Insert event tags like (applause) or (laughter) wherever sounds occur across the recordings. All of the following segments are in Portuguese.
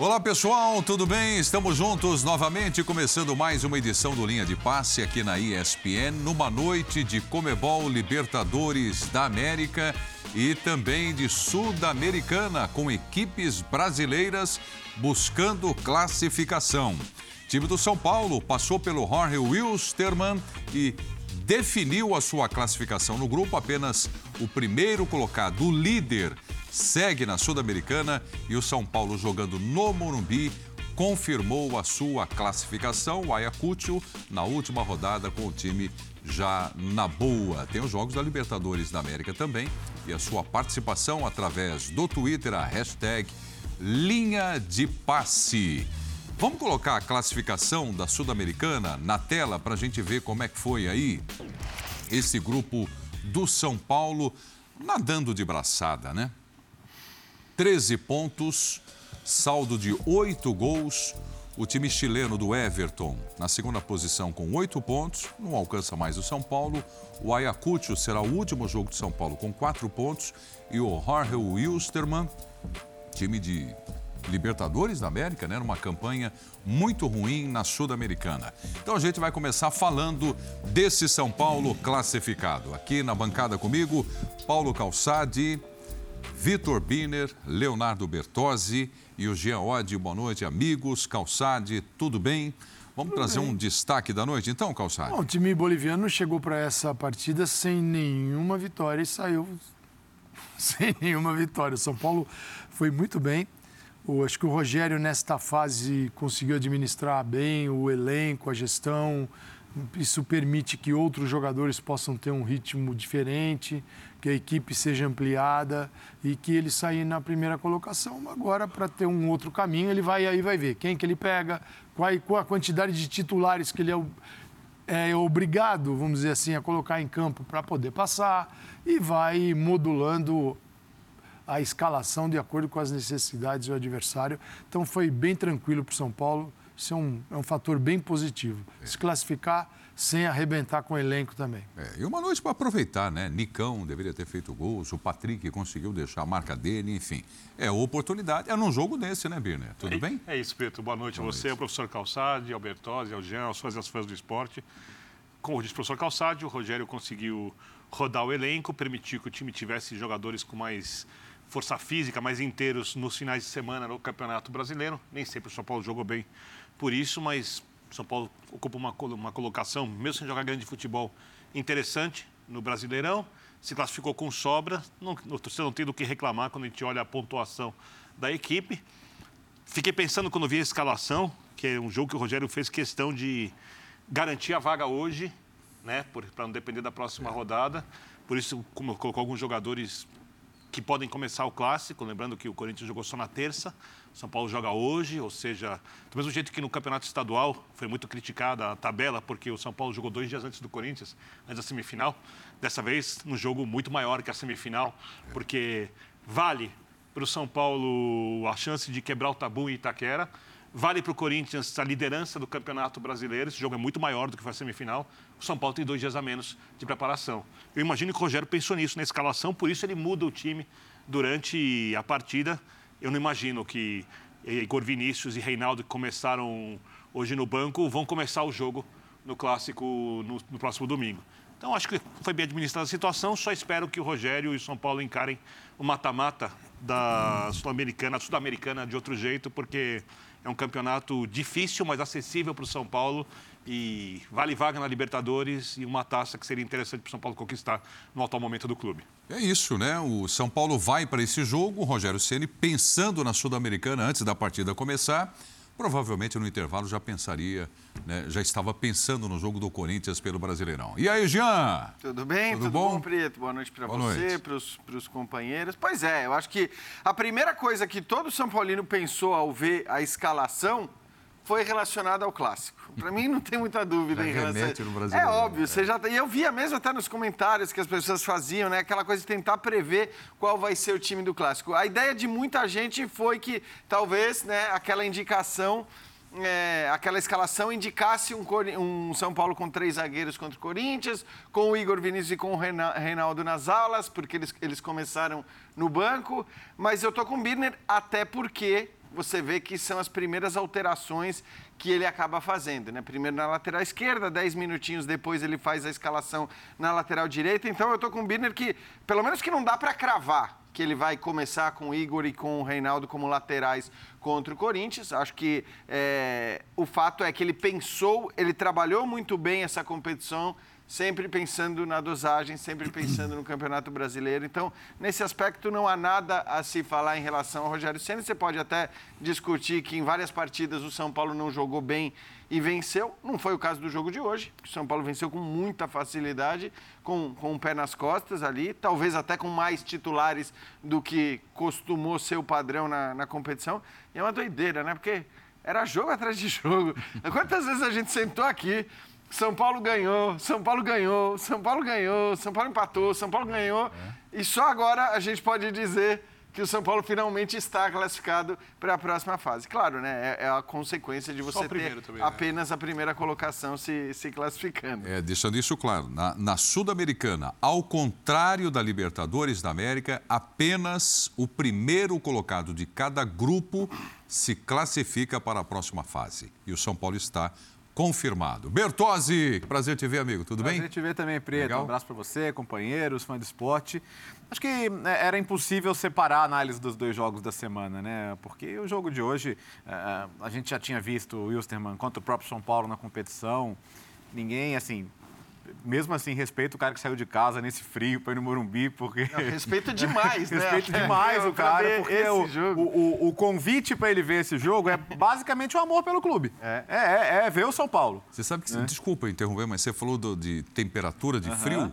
Olá pessoal, tudo bem? Estamos juntos novamente, começando mais uma edição do Linha de Passe aqui na ESPN, numa noite de Comebol Libertadores da América e também de Sul-Americana, com equipes brasileiras buscando classificação. O time do São Paulo passou pelo Jorge Wilstermann e definiu a sua classificação no grupo. Apenas o primeiro colocado, o líder, segue na Sul-Americana e o São Paulo jogando no Morumbi confirmou a sua classificação. O Ayacucho na última rodada com o time já na boa. Tem os jogos da Libertadores da América também e a sua participação através do Twitter, a hashtag Linha de Passe. Vamos colocar a classificação da Sul-Americana na tela para a gente ver como é que foi aí esse grupo do São Paulo nadando de braçada, né? 13 pontos, saldo de 8 gols. O time chileno do Everton na segunda posição com 8 pontos, não alcança mais o São Paulo. O Ayacucho será o último jogo de São Paulo com 4 pontos. E o Jorge Wilstermann, time de Libertadores da América, né? Numa campanha muito ruim na Sul-Americana. Então a gente vai começar falando desse São Paulo classificado. Aqui na bancada comigo, Paulo Calçade, Vitor Biner, Leonardo Bertozzi e o Jean Oddi. Boa noite, amigos. Calçade, tudo bem? Vamos tudo trazer bem. um destaque da noite, então, Calçade? Bom, o time boliviano chegou para essa partida sem nenhuma vitória e saiu (laughs) sem nenhuma vitória. O São Paulo foi muito bem. Acho que o Rogério, nesta fase, conseguiu administrar bem o elenco, a gestão. Isso permite que outros jogadores possam ter um ritmo diferente que a equipe seja ampliada e que ele sair na primeira colocação. Agora, para ter um outro caminho, ele vai aí vai ver quem que ele pega, qual, qual a quantidade de titulares que ele é, é obrigado, vamos dizer assim, a colocar em campo para poder passar e vai modulando a escalação de acordo com as necessidades do adversário. Então foi bem tranquilo para o São Paulo. Isso é um, é um fator bem positivo. Se classificar sem arrebentar com o elenco também. É, e uma noite para aproveitar, né? Nicão deveria ter feito gols, o Patrick conseguiu deixar a marca dele, enfim. É oportunidade. É num jogo desse, né, Birner? Tudo é, bem? É isso, Pedro. Boa noite Boa a você, noite. ao professor Calçade, ao Bertozzi, ao Jean, aos fãs e aos fãs do esporte. Como disse o professor Calçade, o Rogério conseguiu rodar o elenco, permitir que o time tivesse jogadores com mais força física, mais inteiros nos finais de semana no Campeonato Brasileiro. Nem sempre o São Paulo jogou bem por isso, mas são Paulo ocupa uma, uma colocação, mesmo sem jogar grande futebol, interessante no Brasileirão. Se classificou com sobra. Não, você não tem do que reclamar quando a gente olha a pontuação da equipe. Fiquei pensando quando vi a escalação, que é um jogo que o Rogério fez questão de garantir a vaga hoje, né, para não depender da próxima rodada. Por isso, como colocou alguns jogadores que podem começar o clássico, lembrando que o Corinthians jogou só na terça, São Paulo joga hoje, ou seja, do mesmo jeito que no campeonato estadual foi muito criticada a tabela, porque o São Paulo jogou dois dias antes do Corinthians, antes da semifinal, dessa vez um jogo muito maior que a semifinal, porque vale para o São Paulo a chance de quebrar o tabu em Itaquera, Vale para o Corinthians a liderança do Campeonato Brasileiro. Esse jogo é muito maior do que foi a semifinal. O São Paulo tem dois dias a menos de preparação. Eu imagino que o Rogério pensou nisso na escalação, por isso ele muda o time durante a partida. Eu não imagino que Igor Vinícius e Reinaldo, que começaram hoje no banco, vão começar o jogo no Clássico no, no próximo domingo. Então, acho que foi bem administrada a situação. Só espero que o Rogério e o São Paulo encarem o mata-mata da Sul-Americana, Sul-Americana de outro jeito, porque é um campeonato difícil, mas acessível para o São Paulo e vale vaga na Libertadores e uma taça que seria interessante para o São Paulo conquistar no atual momento do clube. É isso, né? O São Paulo vai para esse jogo, o Rogério Ceni pensando na Sul-Americana antes da partida começar provavelmente no intervalo já pensaria, né, já estava pensando no jogo do Corinthians pelo Brasileirão. E aí, Jean? Tudo bem? Tudo, Tudo bom? bom, Preto? Boa noite para você, para os companheiros. Pois é, eu acho que a primeira coisa que todo São Paulino pensou ao ver a escalação foi relacionado ao clássico. Para mim não tem muita dúvida já (laughs) em relação. No Brasil, é óbvio, você já e eu via mesmo até nos comentários que as pessoas faziam, né, aquela coisa de tentar prever qual vai ser o time do clássico. A ideia de muita gente foi que talvez, né, aquela indicação é, aquela escalação indicasse um, um, São Paulo com três zagueiros contra o Corinthians, com o Igor Vinícius e com o Reinaldo nas alas, porque eles, eles começaram no banco. Mas eu tô com o Birner até porque você vê que são as primeiras alterações que ele acaba fazendo, né? Primeiro na lateral esquerda, 10 minutinhos depois ele faz a escalação na lateral direita. Então eu tô com o Birner que, pelo menos que não dá para cravar que ele vai começar com o Igor e com o Reinaldo como laterais contra o Corinthians. Acho que é, o fato é que ele pensou, ele trabalhou muito bem essa competição, sempre pensando na dosagem, sempre pensando no Campeonato Brasileiro. Então, nesse aspecto, não há nada a se falar em relação ao Rogério Senna. Você pode até discutir que em várias partidas o São Paulo não jogou bem e venceu. Não foi o caso do jogo de hoje, o São Paulo venceu com muita facilidade, com, com o pé nas costas ali, talvez até com mais titulares do que costumou ser o padrão na, na competição. E é uma doideira, né? Porque era jogo atrás de jogo. (laughs) Quantas vezes a gente sentou aqui são Paulo ganhou, São Paulo ganhou, São Paulo ganhou, São Paulo empatou, São Paulo ganhou. É. E só agora a gente pode dizer que o São Paulo finalmente está classificado para a próxima fase. Claro, né? É, é a consequência de você ter também, né? apenas né? a primeira colocação se, se classificando. É, deixando isso claro, na, na Sul-Americana, ao contrário da Libertadores da América, apenas o primeiro colocado de cada grupo se classifica para a próxima fase. E o São Paulo está confirmado. Bertozzi, prazer te ver, amigo. Tudo prazer bem? Prazer te ver também, Preto. Legal? Um abraço para você, companheiros, fã do esporte. Acho que né, era impossível separar a análise dos dois jogos da semana, né? Porque o jogo de hoje, é, a gente já tinha visto o Wilstermann contra o próprio São Paulo na competição. Ninguém, assim, mesmo assim, respeito o cara que saiu de casa nesse frio para ir no Morumbi, porque. Não, respeito demais, (laughs) né? respeito demais o cara, porque o, o, o, convite para ele ver esse jogo é basicamente o um amor pelo clube. É. É, é, é ver o São Paulo. Você sabe que. É. Desculpa interromper, mas você falou do, de temperatura, de frio.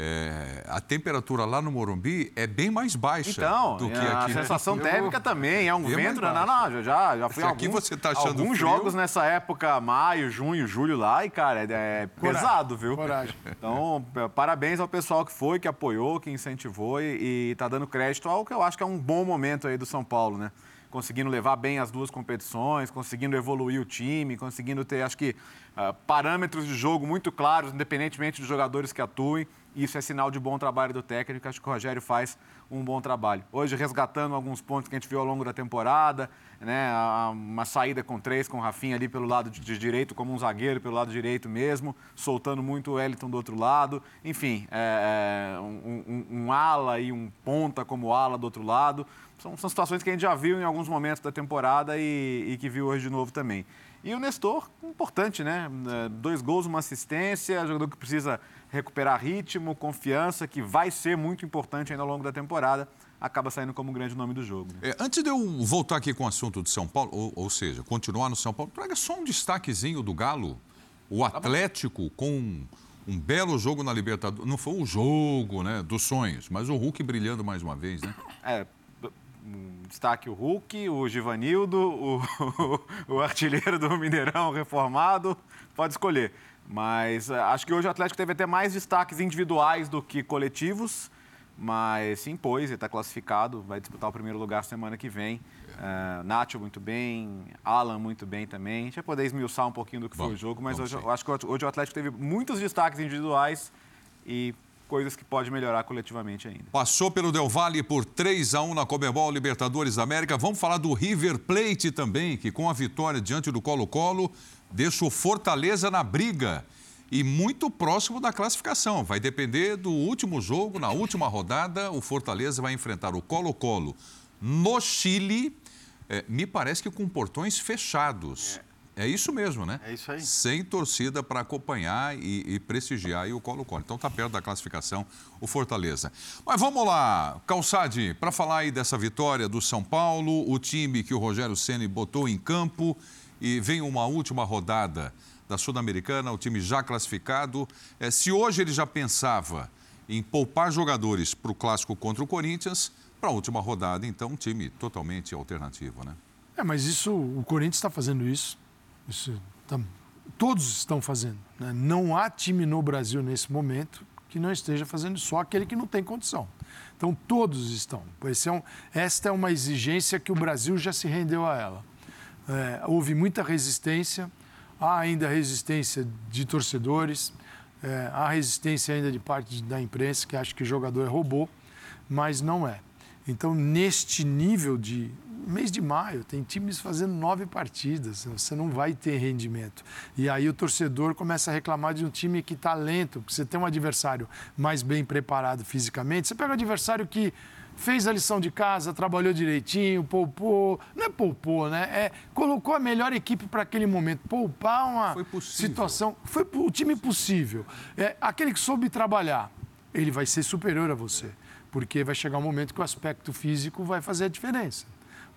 É, a temperatura lá no Morumbi é bem mais baixa então, do que a aqui. A sensação né? térmica também, é um é vento, não, não, já, já fui alguns, aqui você tá achando alguns frio. jogos nessa época, maio, junho, julho lá, e cara, é, é pesado, viu? Coragem. Então, parabéns ao pessoal que foi, que apoiou, que incentivou e, e tá dando crédito ao que eu acho que é um bom momento aí do São Paulo, né? conseguindo levar bem as duas competições, conseguindo evoluir o time, conseguindo ter, acho que, uh, parâmetros de jogo muito claros, independentemente dos jogadores que atuem. Isso é sinal de bom trabalho do técnico. Acho que o Rogério faz um bom trabalho. Hoje, resgatando alguns pontos que a gente viu ao longo da temporada, né? uma saída com três, com o Rafinha ali pelo lado de direito, como um zagueiro pelo lado direito mesmo, soltando muito o Wellington do outro lado. Enfim, é, é um, um, um ala e um ponta como ala do outro lado. São, são situações que a gente já viu em alguns momentos da temporada e, e que viu hoje de novo também. E o Nestor, importante, né? É, dois gols, uma assistência, jogador que precisa recuperar ritmo, confiança, que vai ser muito importante ainda ao longo da temporada, acaba saindo como um grande nome do jogo. Né? É, antes de eu voltar aqui com o assunto de São Paulo, ou, ou seja, continuar no São Paulo, traga só um destaquezinho do Galo. O tá Atlético com um, um belo jogo na Libertadores. Não foi o jogo né, dos sonhos, mas o Hulk brilhando mais uma vez, né? É, destaque o Hulk, o Givanildo, o, (laughs) o, artilheiro do Mineirão reformado, pode escolher. Mas eh, acho que hoje o Atlético teve até mais destaques individuais do que coletivos, mas se impôs e está classificado, vai disputar o primeiro lugar semana que vem. Uh, Nacho muito bem, Alan muito bem também. A gente vai poder esmiuçar um pouquinho do que Bom, foi o jogo, mas hoje, eu acho que hoje o Atlético teve muitos destaques individuais e coisas que pode melhorar coletivamente ainda. Passou pelo Del Valle por 3 a 1 na Comebol Libertadores da América. Vamos falar do River Plate também, que com a vitória diante do Colo-Colo deixa o Fortaleza na briga e muito próximo da classificação. Vai depender do último jogo, na última rodada, o Fortaleza vai enfrentar o Colo-Colo no Chile. É, me parece que com portões fechados. É. É isso mesmo, né? É isso aí. Sem torcida para acompanhar e, e prestigiar o Colo-Colo. Então está perto da classificação o Fortaleza. Mas vamos lá, Calçade, para falar aí dessa vitória do São Paulo, o time que o Rogério Ceni botou em campo e vem uma última rodada da Sul-Americana, o time já classificado. É, se hoje ele já pensava em poupar jogadores para o clássico contra o Corinthians, para a última rodada, então, um time totalmente alternativo, né? É, mas isso, o Corinthians está fazendo isso isso todos estão fazendo. Né? Não há time no Brasil nesse momento que não esteja fazendo só aquele que não tem condição. Então todos estão. É um, esta é uma exigência que o Brasil já se rendeu a ela. É, houve muita resistência, há ainda resistência de torcedores, é, há resistência ainda de parte da imprensa que acha que o jogador é robô, mas não é. Então, neste nível de mês de maio, tem times fazendo nove partidas, você não vai ter rendimento. E aí o torcedor começa a reclamar de um time que está lento, porque você tem um adversário mais bem preparado fisicamente. Você pega um adversário que fez a lição de casa, trabalhou direitinho, poupou. Não é poupou, né? É, colocou a melhor equipe para aquele momento. Poupar uma Foi situação. Foi o time possível. É, aquele que soube trabalhar, ele vai ser superior a você. Porque vai chegar um momento que o aspecto físico vai fazer a diferença.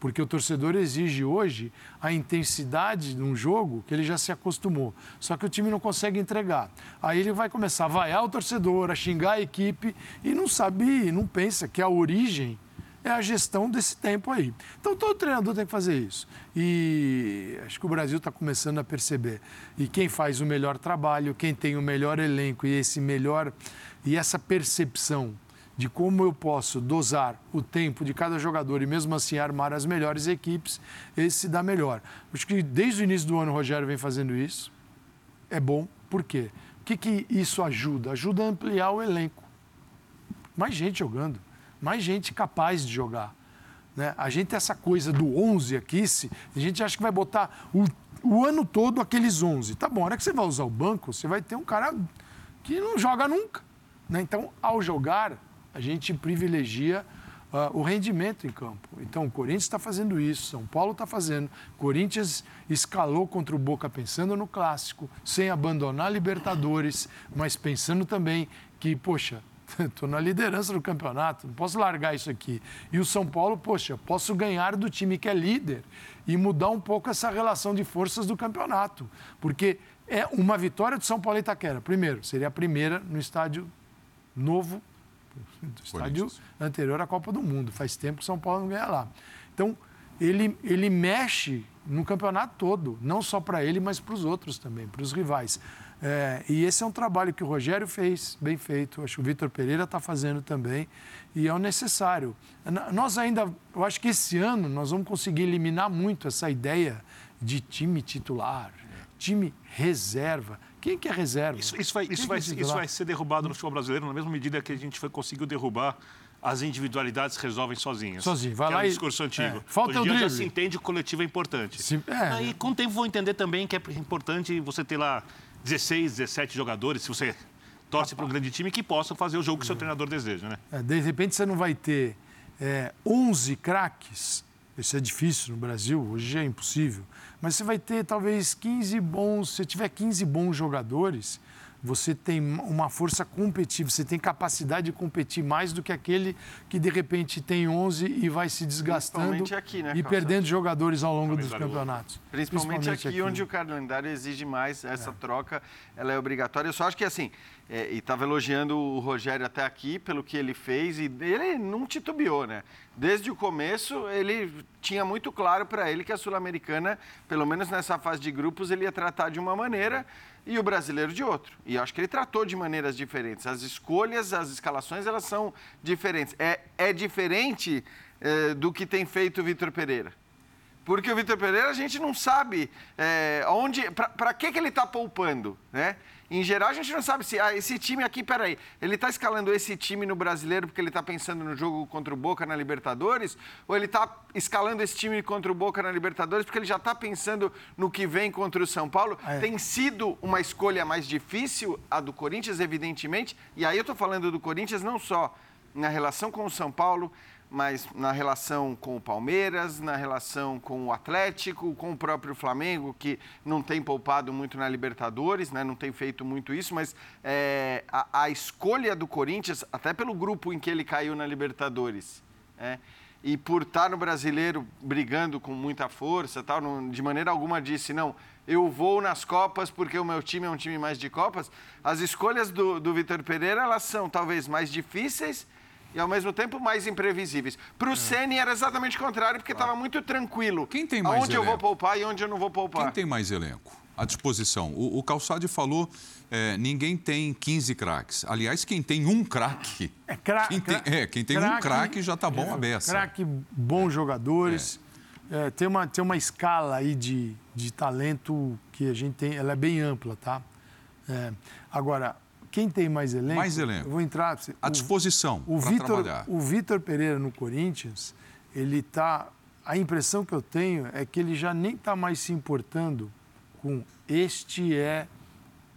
Porque o torcedor exige hoje a intensidade de um jogo que ele já se acostumou. Só que o time não consegue entregar. Aí ele vai começar a vaiar o torcedor, a xingar a equipe e não sabe, não pensa que a origem é a gestão desse tempo aí. Então todo treinador tem que fazer isso. E acho que o Brasil está começando a perceber. E quem faz o melhor trabalho, quem tem o melhor elenco e esse melhor e essa percepção de como eu posso dosar o tempo de cada jogador e mesmo assim armar as melhores equipes, esse se dá melhor. Acho que desde o início do ano o Rogério vem fazendo isso. É bom. Por quê? O que, que isso ajuda? Ajuda a ampliar o elenco. Mais gente jogando, mais gente capaz de jogar. Né? A gente essa coisa do 11 aqui, se, a gente acha que vai botar o, o ano todo aqueles 11. Tá bom, a hora que você vai usar o banco, você vai ter um cara que não joga nunca. Né? Então, ao jogar, a gente privilegia uh, o rendimento em campo. Então, o Corinthians está fazendo isso, São Paulo está fazendo. Corinthians escalou contra o Boca pensando no clássico, sem abandonar Libertadores, mas pensando também que, poxa, (laughs) estou na liderança do campeonato, não posso largar isso aqui. E o São Paulo, poxa, posso ganhar do time que é líder e mudar um pouco essa relação de forças do campeonato. Porque é uma vitória do São Paulo e Itaquera. Primeiro, seria a primeira no estádio novo estádio anterior à Copa do Mundo. Faz tempo que São Paulo não ganha lá. Então, ele, ele mexe no campeonato todo, não só para ele, mas para os outros também, para os rivais. É, e esse é um trabalho que o Rogério fez, bem feito, acho que o Vitor Pereira está fazendo também, e é o necessário. Nós ainda, eu acho que esse ano nós vamos conseguir eliminar muito essa ideia de time titular, time reserva. Quem que é reserva? Isso, isso vai, isso, vai, é isso vai ser derrubado no futebol brasileiro na mesma medida que a gente foi, conseguiu derrubar as individualidades resolvem sozinhas. Sozinho, vai lá é um discurso antigo. É, falta Hoje o dia já se entende que o coletivo é importante. Sim, é. E com o tempo vou entender também que é importante você ter lá 16, 17 jogadores, se você torce para um grande time, que possam fazer o jogo que o seu treinador deseja, né? É, de repente você não vai ter é, 11 craques, isso é difícil no Brasil, hoje é impossível, mas você vai ter talvez 15 bons, se tiver 15 bons jogadores, você tem uma força competitiva, você tem capacidade de competir mais do que aquele que de repente tem 11 e vai se desgastando aqui, né, e perdendo jogadores ao longo dos campeonatos. Principalmente, Principalmente aqui, aqui, onde o calendário exige mais essa é. troca, ela é obrigatória. Eu só acho que assim, é, e estava elogiando o Rogério até aqui pelo que ele fez e ele não titubeou, né? Desde o começo ele tinha muito claro para ele que a sul-americana, pelo menos nessa fase de grupos, ele ia tratar de uma maneira e o brasileiro de outro. E acho que ele tratou de maneiras diferentes. As escolhas, as escalações, elas são diferentes. É, é diferente é, do que tem feito o Vitor Pereira. Porque o Vitor Pereira a gente não sabe é, onde, para que, que ele está poupando, né? Em geral, a gente não sabe se ah, esse time aqui, peraí, ele está escalando esse time no brasileiro porque ele está pensando no jogo contra o Boca na Libertadores? Ou ele está escalando esse time contra o Boca na Libertadores porque ele já está pensando no que vem contra o São Paulo? É. Tem sido uma escolha mais difícil a do Corinthians, evidentemente. E aí eu estou falando do Corinthians não só na relação com o São Paulo, mas na relação com o Palmeiras, na relação com o Atlético, com o próprio Flamengo, que não tem poupado muito na Libertadores, né? não tem feito muito isso, mas é, a, a, escolha do Corinthians, até pelo grupo em que ele caiu na Libertadores, é, e por estar no brasileiro brigando com muita força, tal, não, de maneira alguma disse, não, eu vou nas Copas porque o meu time é um time mais de Copas. As escolhas do, do Vitor Pereira, elas são talvez mais difíceis e ao mesmo tempo mais imprevisíveis. Para o é. Ceni era exatamente o contrário, porque estava muito tranquilo. Quem tem mais Onde eu vou poupar e onde eu não vou poupar. Quem tem mais elenco? À disposição. O, o Calçade falou, é, ninguém tem 15 craques. Aliás, quem tem um craque... É, cra quem tem, é, quem tem craque, um craque já está bom é, a beça. Craque, bons jogadores. É. É, tem, uma, tem uma escala aí de, de talento que a gente tem, ela é bem ampla, tá? É, agora, quem tem mais elenco? Mais elenco. Eu vou entrar. À disposição o Vitor, O Vitor Pereira no Corinthians, ele está a impressão que eu tenho é que ele já nem está mais se importando com este é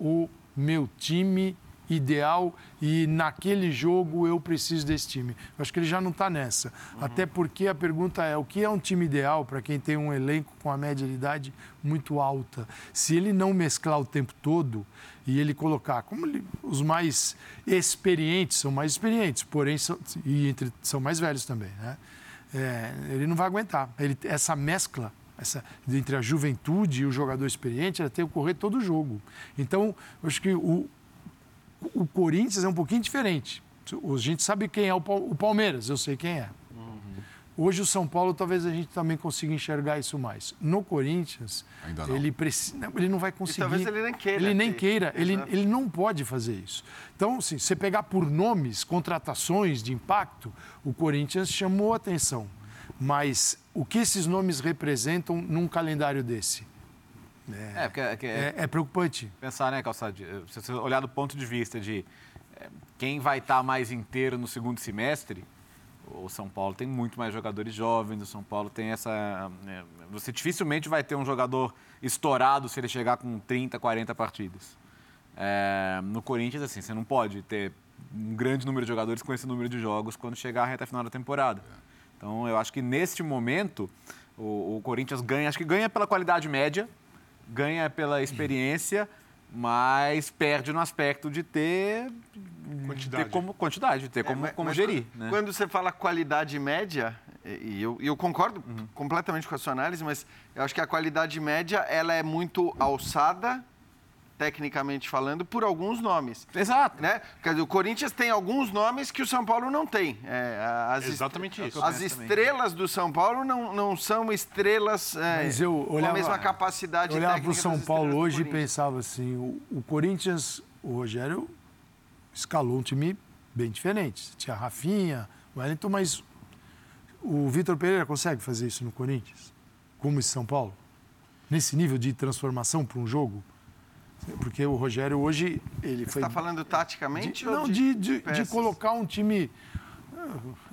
o meu time ideal e naquele jogo eu preciso desse time. Eu acho que ele já não está nessa. Uhum. Até porque a pergunta é: o que é um time ideal para quem tem um elenco com a média de idade muito alta? Se ele não mesclar o tempo todo e ele colocar, como ele, os mais experientes são mais experientes, porém são, e entre, são mais velhos também, né? É, ele não vai aguentar. Ele, essa mescla essa, entre a juventude e o jogador experiente, ela tem que ocorrer todo o jogo. Então, acho que o, o Corinthians é um pouquinho diferente. A gente sabe quem é o Palmeiras, eu sei quem é. Hoje o São Paulo talvez a gente também consiga enxergar isso mais. No Corinthians, ele, precisa, ele não vai conseguir. E talvez ele nem queira. Ele nem queira, ele, ele não pode fazer isso. Então, assim, você pegar por nomes, contratações de impacto, o Corinthians chamou atenção. Mas o que esses nomes representam num calendário desse? É, é, porque, é, é, é, preocupante. Pensar, né, Calçado? Se você olhar do ponto de vista de é, quem vai estar mais inteiro no segundo semestre, o São Paulo tem muito mais jogadores jovens, o São Paulo tem essa. É, você dificilmente vai ter um jogador estourado se ele chegar com 30, 40 partidas. É, no Corinthians, assim, você não pode ter um grande número de jogadores com esse número de jogos quando chegar a reta final da temporada. Então, eu acho que neste momento, o, o Corinthians ganha, acho que ganha pela qualidade média, ganha pela experiência, mas perde no aspecto de ter quantidade, ter como, quantidade, de ter é, como, mas, como mas gerir. Quando, né? quando você fala qualidade média, e eu, eu concordo uhum. completamente com a sua análise, mas eu acho que a qualidade média ela é muito alçada tecnicamente falando, por alguns nomes. Exato. Né? Quer dizer, o Corinthians tem alguns nomes que o São Paulo não tem. É, as Exatamente isso. As estrelas também. do São Paulo não, não são estrelas é, Mas eu olhava, com a mesma capacidade eu olhava para o São Paulo hoje e pensava assim, o, o, Corinthians, o Rogério escalou um time bem diferente. Tinha Rafinha, Wellington, mas o Vitor Pereira consegue fazer isso no Corinthians? Como esse São Paulo? Nesse nível de transformação para um jogo? Porque o Rogério hoje ele Você foi. está falando taticamente? De, não, de, de, de, colocar um time.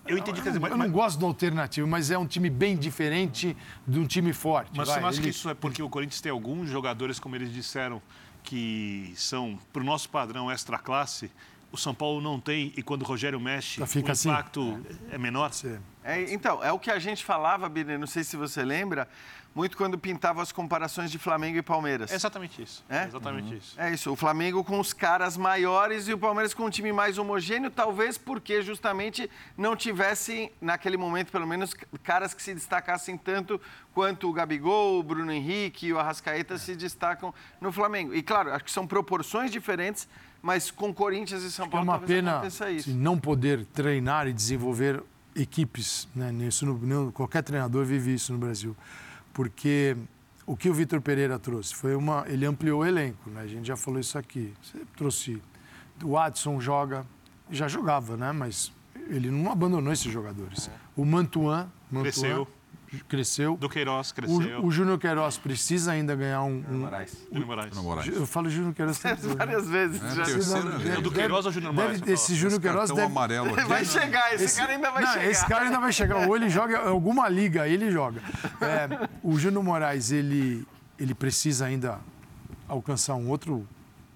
Eu entendi. Eu, eu não gosto do alternativo, mas é um time bem diferente de um time forte. Mas vai, você não acha ele... que isso é porque o Corinthians tem alguns jogadores, como eles disseram, que são, para o nosso padrão, extra classe? O São Paulo não tem, e quando o Rogério mexe, o assim. impacto assim. é menor? É, então, é o que a gente falava, Bini, não sei se você lembra, muito quando pintava as comparações de Flamengo e Palmeiras. É exatamente isso. É? Exatamente uhum. isso. É isso. O Flamengo com os caras maiores e o Palmeiras com um time mais homogêneo, talvez porque justamente não tivesse, naquele momento, pelo menos, caras que se destacassem tanto quanto o Gabigol, o Bruno Henrique e o Arrascaeta é. se destacam no Flamengo. E claro, acho que são proporções diferentes, mas com Corinthians e São Paulo é uma pena não poder treinar e desenvolver equipes, né? Isso no, qualquer treinador vive isso no Brasil porque o que o Vitor Pereira trouxe foi uma. Ele ampliou o elenco, né? A gente já falou isso aqui. Você trouxe. O Adson joga, já jogava, né? Mas ele não abandonou esses jogadores. O Mantuan, Mantuan Cresceu cresceu. Do Queiroz cresceu. O, o Júnior Queiroz precisa ainda ganhar um. um Moraes. Júnior Moraes. Moraes. Eu falo Júnior Queiroz (laughs) várias vezes. É, já. Terceira, do Queiroz ou Júnior Moraes? Deve, esse Júnior Queiroz deve... amarelo aqui. Vai chegar, esse, esse, cara ainda vai não, chegar. Esse cara ainda vai chegar. Ou ele (laughs) joga alguma liga, aí ele joga. É, o Júnior Moraes, ele, ele precisa ainda alcançar um outro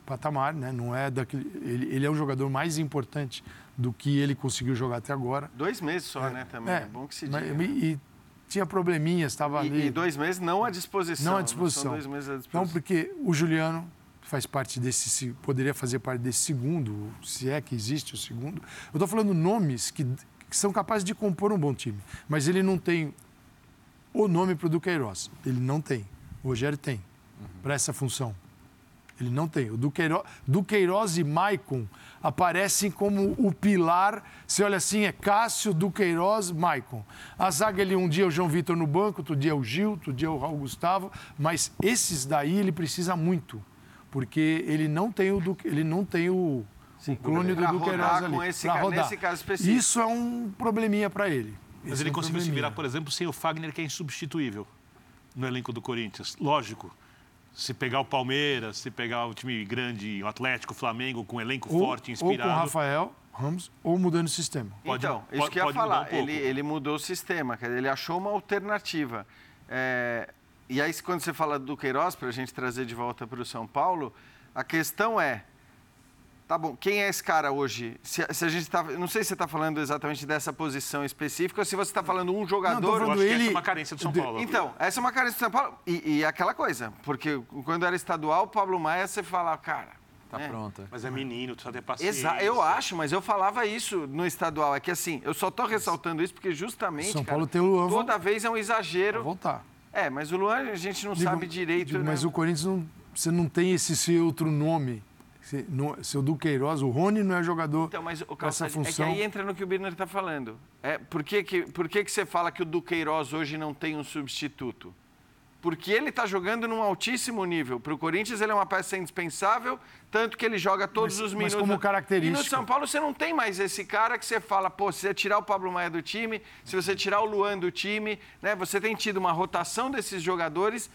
patamar, né? Não é daquele. Ele, ele é o jogador mais importante do que ele conseguiu jogar até agora. Dois meses só, é, né? Também. É, é bom que se diga. Mas, e, tinha probleminhas, estava ali. E dois meses não à disposição. Não à disposição. Não dois meses à disposição. Não, porque o Juliano faz parte desse, poderia fazer parte desse segundo, se é que existe o segundo. Eu estou falando nomes que, que, são capazes de compor um bom time, mas ele não tem o nome para o Duqueiroz. Ele não tem. O Rogério tem uhum. para essa função. Ele não tem. O Duqueiroz, Duqueiroz e Maicon aparecem como o pilar. Você olha assim, é Cássio, Duqueiroz, Maicon. A zaga, ele, um dia é o João Vitor no banco, outro dia é o Gil, outro dia é o Raul Gustavo. Mas esses daí ele precisa muito. Porque ele não tem o, Duque, ele não tem o, Sim, o clone do Duqueiroz ali. Para rodar. Nesse caso específico. Isso é um probleminha para ele. Mas ele é um conseguiu se virar, por exemplo, sem o Fagner, que é insubstituível no elenco do Corinthians. Lógico Se pegar o Palmeiras, se pegar o time grande, o Atlético, o Flamengo, com um elenco Ou, forte, ou inspirado. com o Rafael Ramos, ou mudando o sistema. Pode- então, isso pode- que eu ia falar. um ele, ele mudou o sistema, ele achou uma alternativa. É, e aí, quando você fala do Queiroz, para a gente trazer de volta para o São Paulo, a questão é. Tá bom, quem é esse cara hoje? Se, se a gente tá, não sei se você está falando exatamente dessa posição específica ou se você está falando um Não, jogador. Eu falando acho que essa ele- é uma carência do São de- Paulo. Então, essa é uma carência do São Paulo. E, e aquela coisa, porque quando era estadual, o Pablo Maia, você fala, cara. Tá né? pronta. Mas é menino, precisa ter paciência. Exa eu acho, mas eu falava isso no estadual. É que assim, eu só tô ressaltando isso porque justamente. São cara, Paulo tem o Luan Toda vez é um exagero. Voltar. É, mas o Luan a gente não Digo- sabe direito. digo, né? Mas o Corinthians, não, você não tem esse seu outro nome. Não- Seu Duqueiroz, o Rony não é jogador Então, mas o Calçade, é que função. aí entra no que o Birner está falando. É, por que, que, por que, que você fala que o Duqueiroz hoje não tem um substituto? Porque ele está jogando num altíssimo nível. Para o Corinthians, ele é uma peça indispensável, tanto que ele joga todos Mas- os mas minutos. como E no característica. São Paulo, você não tem mais esse cara que você fala, pô, se você tirar o Pablo Maia do time, se você tirar o Luan do time, né? Você tem tido uma rotação desses jogadores.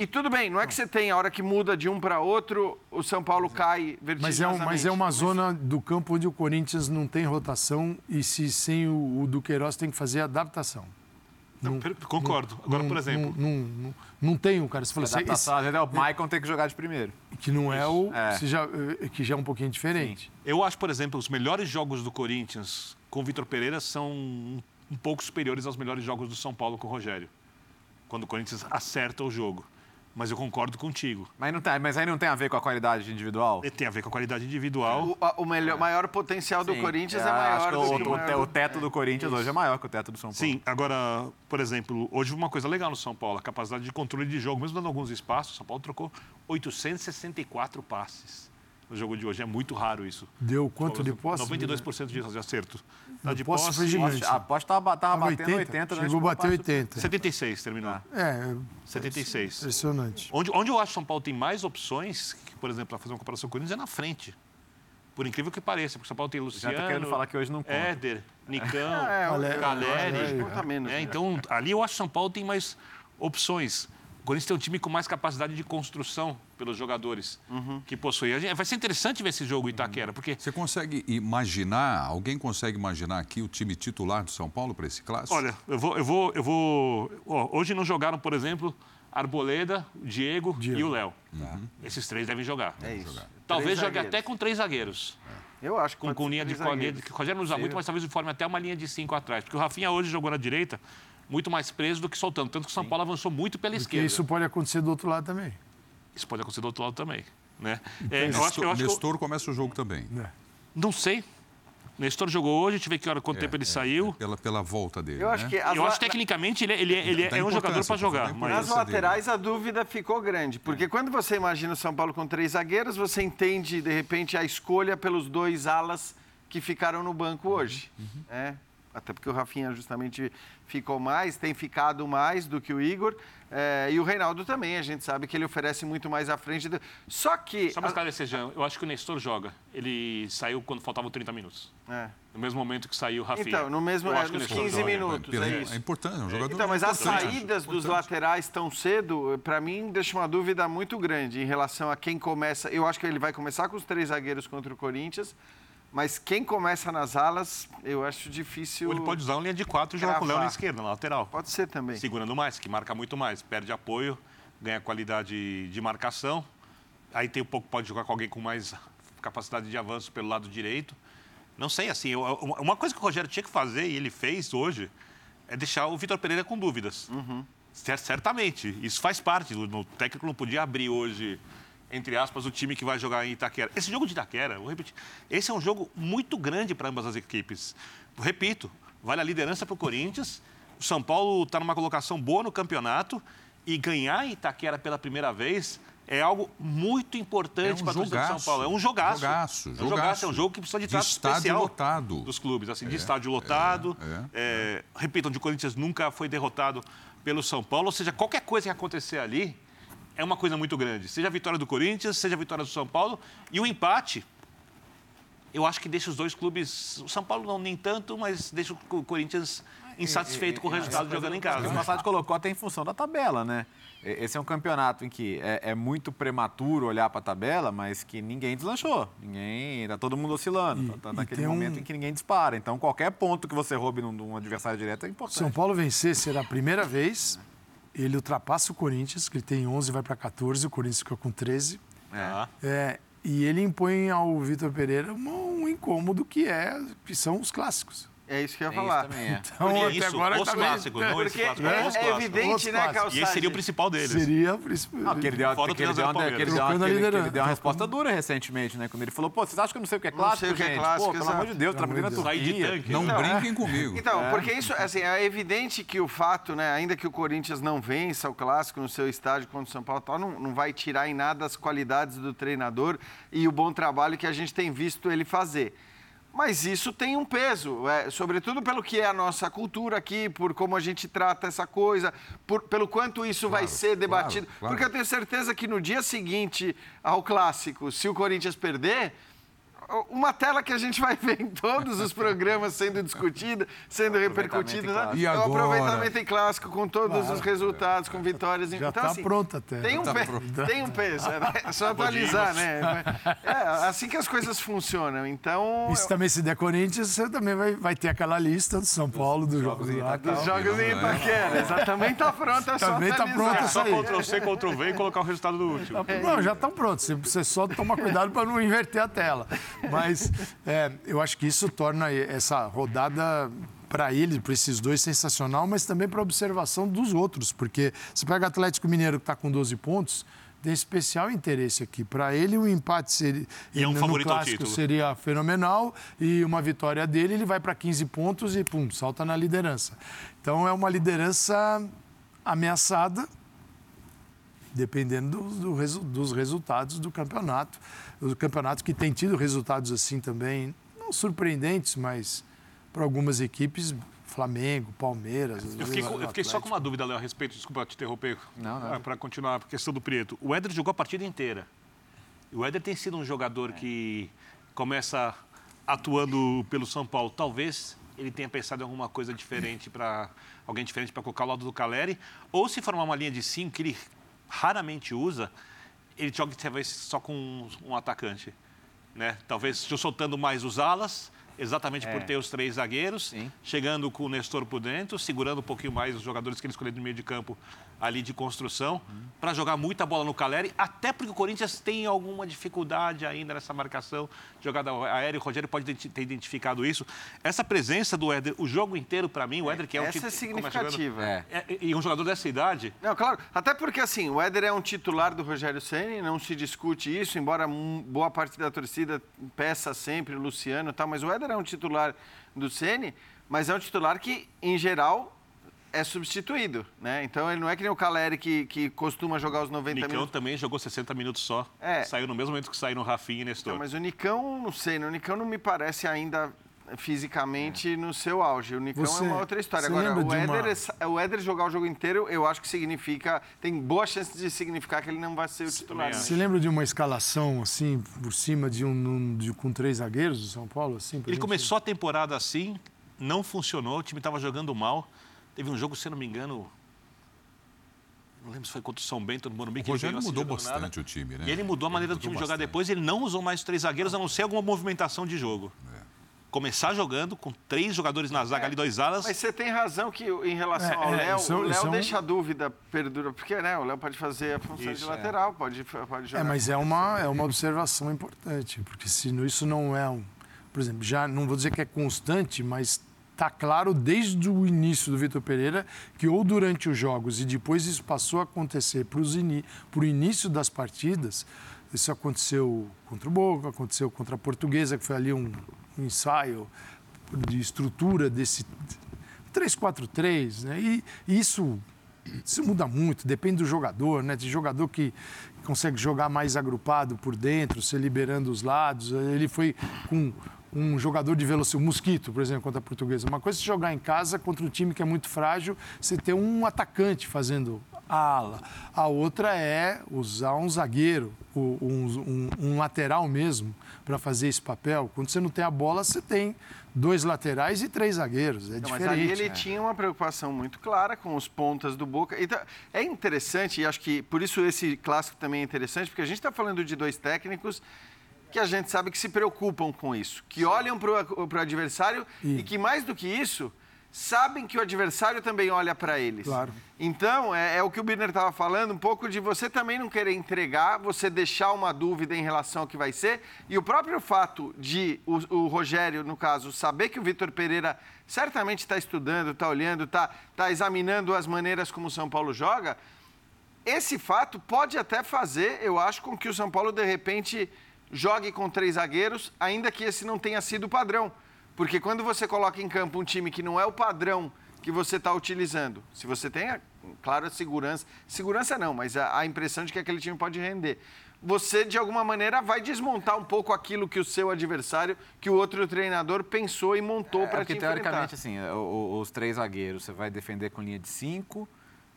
E tudo bem, não é que você tem a hora que muda de um para outro, o São Paulo cai Mas é, vertiginosamente. um- mas é uma zona do campo onde o Corinthians não tem rotação e se sem o, o Duqueiroz tem que fazer adaptação. Não, per- concordo. Agora, Não- por exemplo, Não, não, não, não tem o cara. Você fala assim, é o Maicon tem que jogar de primeiro. que não é o. É. já- eh, que já é um pouquinho diferente. eu acho, por exemplo, os melhores jogos do Corinthians com o Vitor Pereira são um, um pouco superiores aos melhores jogos do São Paulo com o Rogério. Quando o Corinthians acerta o jogo. Mas eu concordo contigo. Mas, não tem, mas aí não tem a ver com a qualidade individual? Tem a ver com a qualidade individual. O, a- o melhor, maior potencial do Sim. Corinthians é, acho maior que do o, que o, o te- o teto do Corinthians hoje é maior que o teto do São Paulo. Sim, agora, por exemplo, hoje uma coisa legal no São Paulo, a capacidade de controle de jogo, mesmo dando alguns espaços, o São Paulo trocou 864 passes no jogo de hoje. É muito raro isso. Deu quanto de posse? 92% de acerto. Tá de posse posse, gigante. A aposta tava, tava Tava batendo 80, né? Chegou a bater 80. 76 terminou. É, 76. impressionante. Onde, onde eu acho que São Paulo tem mais opções, que, por exemplo, para fazer uma comparação com o Corinthians, é na frente. Por incrível que pareça, porque o São Paulo tem Já Luciano, tá querendo falar que hoje não conta. Éder, Nicão, (laughs) É, menos, É, né? então, ali eu acho que São Paulo tem mais opções. O Corinthians tem um time com mais capacidade de construção pelos jogadores Uhum. que possui. Vai ser interessante ver esse jogo Itaquera, porque, Você consegue imaginar, alguém consegue imaginar aqui o time titular do São Paulo para esse clássico? olha, eu vou. Eu vou, eu vou ó, hoje não jogaram, por exemplo, Arboleda, o Diego, Diego. e o Léo. Esses três devem jogar. É isso. Talvez Três jogue zagueiros. até com três zagueiros. Eu acho que Com, com linha de zagueiros. O Rogério não usa muito, mas talvez forme até uma linha de cinco atrás. Porque o Rafinha hoje jogou na direita muito mais preso do que soltando. Tanto que o São Paulo avançou muito pela Porque esquerda. isso pode acontecer do outro lado também. Isso pode acontecer do outro lado também. Né? É, eu Nestor, acho, eu acho que eu- Nestor começa o jogo também. não sei. Nestor jogou hoje, deixa eu ver que hora, quanto tempo ele saiu. Pela, pela volta dele. Eu né? acho que Eu la- acho que tecnicamente ele, é- ele, é- ele Da é um jogador para jogar. Mas... Nas dele. laterais a dúvida ficou grande, porque quando você imagina o São Paulo com três zagueiros, você entende de repente a escolha pelos dois alas que ficaram no banco hoje. né? Até porque o Rafinha justamente ficou mais, tem ficado mais do que o Igor. é, e o Reinaldo também, a gente sabe que ele oferece muito mais à frente. do- Só que. Só para esclarecer, Jean, eu acho que o Nestor joga. Ele saiu quando faltavam 30 minutos. É. No mesmo momento que saiu o Rafinha. Então, no mesmo- Eu é, acho que o nos Nestor 15 joga. minutos. Pela- é isso. É importante, é um jogador Então, mas as saídas dos laterais tão cedo, para mim, deixa uma dúvida muito grande em relação a quem começa. Eu acho que ele vai começar com os três zagueiros contra o Corinthians, mas quem começa nas alas, eu acho difícil. Ou ele pode usar uma linha de quatro e jogar com o Léo na esquerda, na lateral. Pode ser também. Segurando mais, que marca muito mais. Perde apoio, ganha qualidade de marcação. Aí tem um pouco, pode jogar com alguém com mais capacidade de avanço pelo lado direito. Não sei, assim, eu- uma coisa que o Rogério tinha que fazer, e ele fez hoje, é deixar o Vitor Pereira com dúvidas. Cer- Certamente, isso faz parte. O técnico não podia abrir hoje, entre aspas, o time que vai jogar em Itaquera. Esse jogo de Itaquera, vou repetir, esse é um jogo muito grande para ambas as equipes. Repito, vale a liderança para o Corinthians. O São Paulo está numa colocação boa no campeonato e ganhar em Itaquera pela primeira vez é algo muito importante É um para a torcida de São jogaço. Paulo. É um jogaço. Jogaço, É um jogaço, jogaço. é um jogo que precisa de De trato estádio especial lotado. dos clubes, assim, de É, estádio lotado. é, É, repito, onde o Corinthians nunca foi derrotado pelo São Paulo. Ou seja, qualquer coisa que acontecer ali é uma coisa muito grande. Seja a vitória do Corinthians, seja a vitória do São Paulo. E o empate, eu acho que deixa os dois clubes. O São Paulo não nem tanto, mas deixa o Corinthians insatisfeito com o resultado jogando em casa. O Massad colocou até em função da tabela, né? Esse é um campeonato em que é, é muito prematuro olhar para a tabela, mas que ninguém deslanchou. Ninguém. Tá todo mundo oscilando. E- tá, tá e naquele tem um- momento em que ninguém dispara. Então, qualquer ponto que você roube num, num adversário direto é importante. São Paulo vencer será a primeira vez. Ele ultrapassa o Corinthians, que ele tem 11 vai para 14, o Corinthians fica com 13. Ah, É, e ele impõe ao Vitor Pereira um, um incômodo que é que são os clássicos. É isso que eu ia Tem isso falar. também, é. (laughs) Então, Porque até isso, agora os tá clássicos, não esse Porque clássico, é, os é clássicos. evidente, Os né. Calçade? E esse seria o principal deles. Seria o principal. Não, que ele deu, Fora o que ele deu, uma, que ele deu, uma, que ele- que ele liderança. deu uma resposta dura recentemente, né? Quando ele falou, pô, vocês acham que eu não sei o que é Não clássico, sei o que é gente? clássico, pô, pelo amor de Deus, de na Turquia. tanque. Não Então, brinquem comigo. Então, porque isso, assim, é evidente que o fato, né, ainda que o Corinthians não vença o clássico no seu estádio contra o São Paulo, tal, não, não vai tirar em nada as qualidades do treinador e o bom trabalho que a gente tem visto ele fazer. Mas isso tem um peso, é, sobretudo pelo que é a nossa cultura aqui, por como a gente trata essa coisa, por- pelo quanto isso vai ser debatido. claro, claro. Porque eu tenho certeza que no dia seguinte ao clássico, se o Corinthians perder, uma tela que a gente vai ver em todos os programas sendo discutida, sendo repercutida. Né? E É o agora? aproveitamento em clássico com todos os resultados, com vitórias. Já então, tá assim, pronta a tela. Tem um, Tá pe- pronta. tem um peso, é só atualizar, né? É assim que as coisas funcionam. Então, E se também se der Corinthians, você também vai, vai ter aquela lista do São Paulo, dos jogos em lá. dos jogos em Itaquera, também tá pronto, é só Também tá É só Isso aí. Ctrl C, Ctrl V e colocar o resultado do último. Não, já estão prontos. Você- Você só toma cuidado para não inverter a tela. Mas é, eu acho que isso torna essa rodada para eles, para esses dois, sensacional, mas também para observação dos outros, porque você pega o Atlético Mineiro que está com 12 pontos, tem especial interesse aqui. Para ele, o empate seria, E é um no clássico seria fenomenal e uma vitória dele, ele vai para 15 pontos e pum, salta na liderança. Então é uma liderança ameaçada dependendo do- do resu- dos resultados do campeonato. O campeonato que tem tido resultados assim também, não surpreendentes, mas para algumas equipes, Flamengo, Palmeiras. Eu fiquei, com- eu fiquei só com uma dúvida, Léo, a respeito, desculpa te interromper, Não, não. para continuar a questão do Prieto. O Éder jogou a partida inteira. O Éder tem sido um jogador que começa atuando pelo São Paulo. Talvez ele tenha pensado em alguma coisa diferente para alguém diferente para colocar ao lado do Caleri, ou se formar uma linha de cinco que ele raramente usa, ele joga talvez só com um, um atacante, né? Talvez soltando mais os alas, exatamente por É. ter os três zagueiros, Sim. chegando com o Nestor por dentro, segurando um pouquinho mais os jogadores que ele escolheu no meio de campo ali de construção, para jogar muita bola no Caleri, até porque o Corinthians tem alguma dificuldade ainda nessa marcação, jogada aérea, o Rogério pode ter identificado isso. Essa presença do Éder, o jogo inteiro, para mim, o Éder que é um Essa tipo- é significativa. É. É, e um jogador dessa idade, Não, claro. Até porque, assim, o Éder é um titular do Rogério Ceni, não se discute isso, embora boa parte da torcida peça sempre o Luciano e tal, mas o Éder é um titular do Ceni, mas é um titular que, em geral, é substituído, né? Então ele não é que nem o Caleri que, que costuma jogar os 90 Nicão minutos. também jogou 60 minutos só. É. Saiu no mesmo momento que saíram Rafinha e Nestor. Não, mas o Nicão, não sei, né? o Nicão não me parece ainda fisicamente no seu auge. O Nicão Você- é uma outra história. você Agora, lembra o de uma- Éder, é- o Éder jogar o jogo inteiro, eu acho que significa. Tem boa chance de significar que ele não vai ser o titular. né? Você lembra de uma escalação assim, por cima de um, de- com três zagueiros do São Paulo? Assim, Ele gente- começou a temporada assim, não funcionou, o time estava jogando mal. Teve um jogo, se eu não me engano, não lembro se foi contra o São Bento no Morumbi. O que ele Rogério assim mudou jogando nada. bastante o time, né? E ele mudou a maneira do mudou time jogar bastante. depois. Ele não usou mais os três zagueiros, a não ser alguma movimentação de jogo. É. Começar jogando com três jogadores na zaga ali, dois alas. Mas você tem razão que em relação É, ao é, Léo, isso é- o Léo é um- deixa a dúvida perdura, porque né, o Léo pode fazer a função de Isso, é. lateral, pode, pode jogar. É, mas é uma, é uma observação importante, porque se isso não é um. Por exemplo, já não vou dizer que é constante, mas está claro desde o início do Vitor Pereira que ou durante os jogos e depois isso passou a acontecer para o início das partidas. Isso aconteceu contra o Boca, aconteceu contra a Portuguesa, que foi ali um, um ensaio de estrutura desse 3-4-3, né? E isso isso muda muito, depende do jogador, né? Tem jogador que consegue jogar mais agrupado por dentro, se liberando os lados. Ele foi com um jogador de velocidade, o Mosquito, por exemplo, contra a Portuguesa. Uma coisa é jogar em casa contra um time que é muito frágil, você ter um atacante fazendo a ala. A outra é usar um zagueiro, um, um, um lateral mesmo, para fazer esse papel. Quando você não tem a bola, você tem dois laterais e três zagueiros. É não, diferente. Mas aí ele é. tinha uma preocupação muito clara com os pontas do Boca. Então, é interessante, e acho que por isso esse clássico também é interessante, porque a gente está falando de dois técnicos que a gente sabe que se preocupam com isso, que olham para o adversário e... e que, mais do que isso, sabem que o adversário também olha para eles. Claro. Então, é, é o que o Birner estava falando, um pouco de você também não querer entregar, você deixar uma dúvida em relação ao que vai ser. E o próprio fato de o, o Rogério, no caso, saber que o Vitor Pereira certamente está estudando, está olhando, está tá examinando as maneiras como o São Paulo joga, esse fato pode até fazer, eu acho, com que o São Paulo, de repente, jogue com três zagueiros, ainda que esse não tenha sido o padrão. Porque quando você coloca em campo um time que não é o padrão que você está utilizando, se você tem, claro, a segurança, segurança não, mas a, a, impressão de que aquele time pode render, você de alguma maneira vai desmontar um pouco aquilo que o seu adversário, que o outro treinador pensou e montou é, para te enfrentar. teoricamente, assim, os, os três zagueiros, você vai defender com linha de cinco,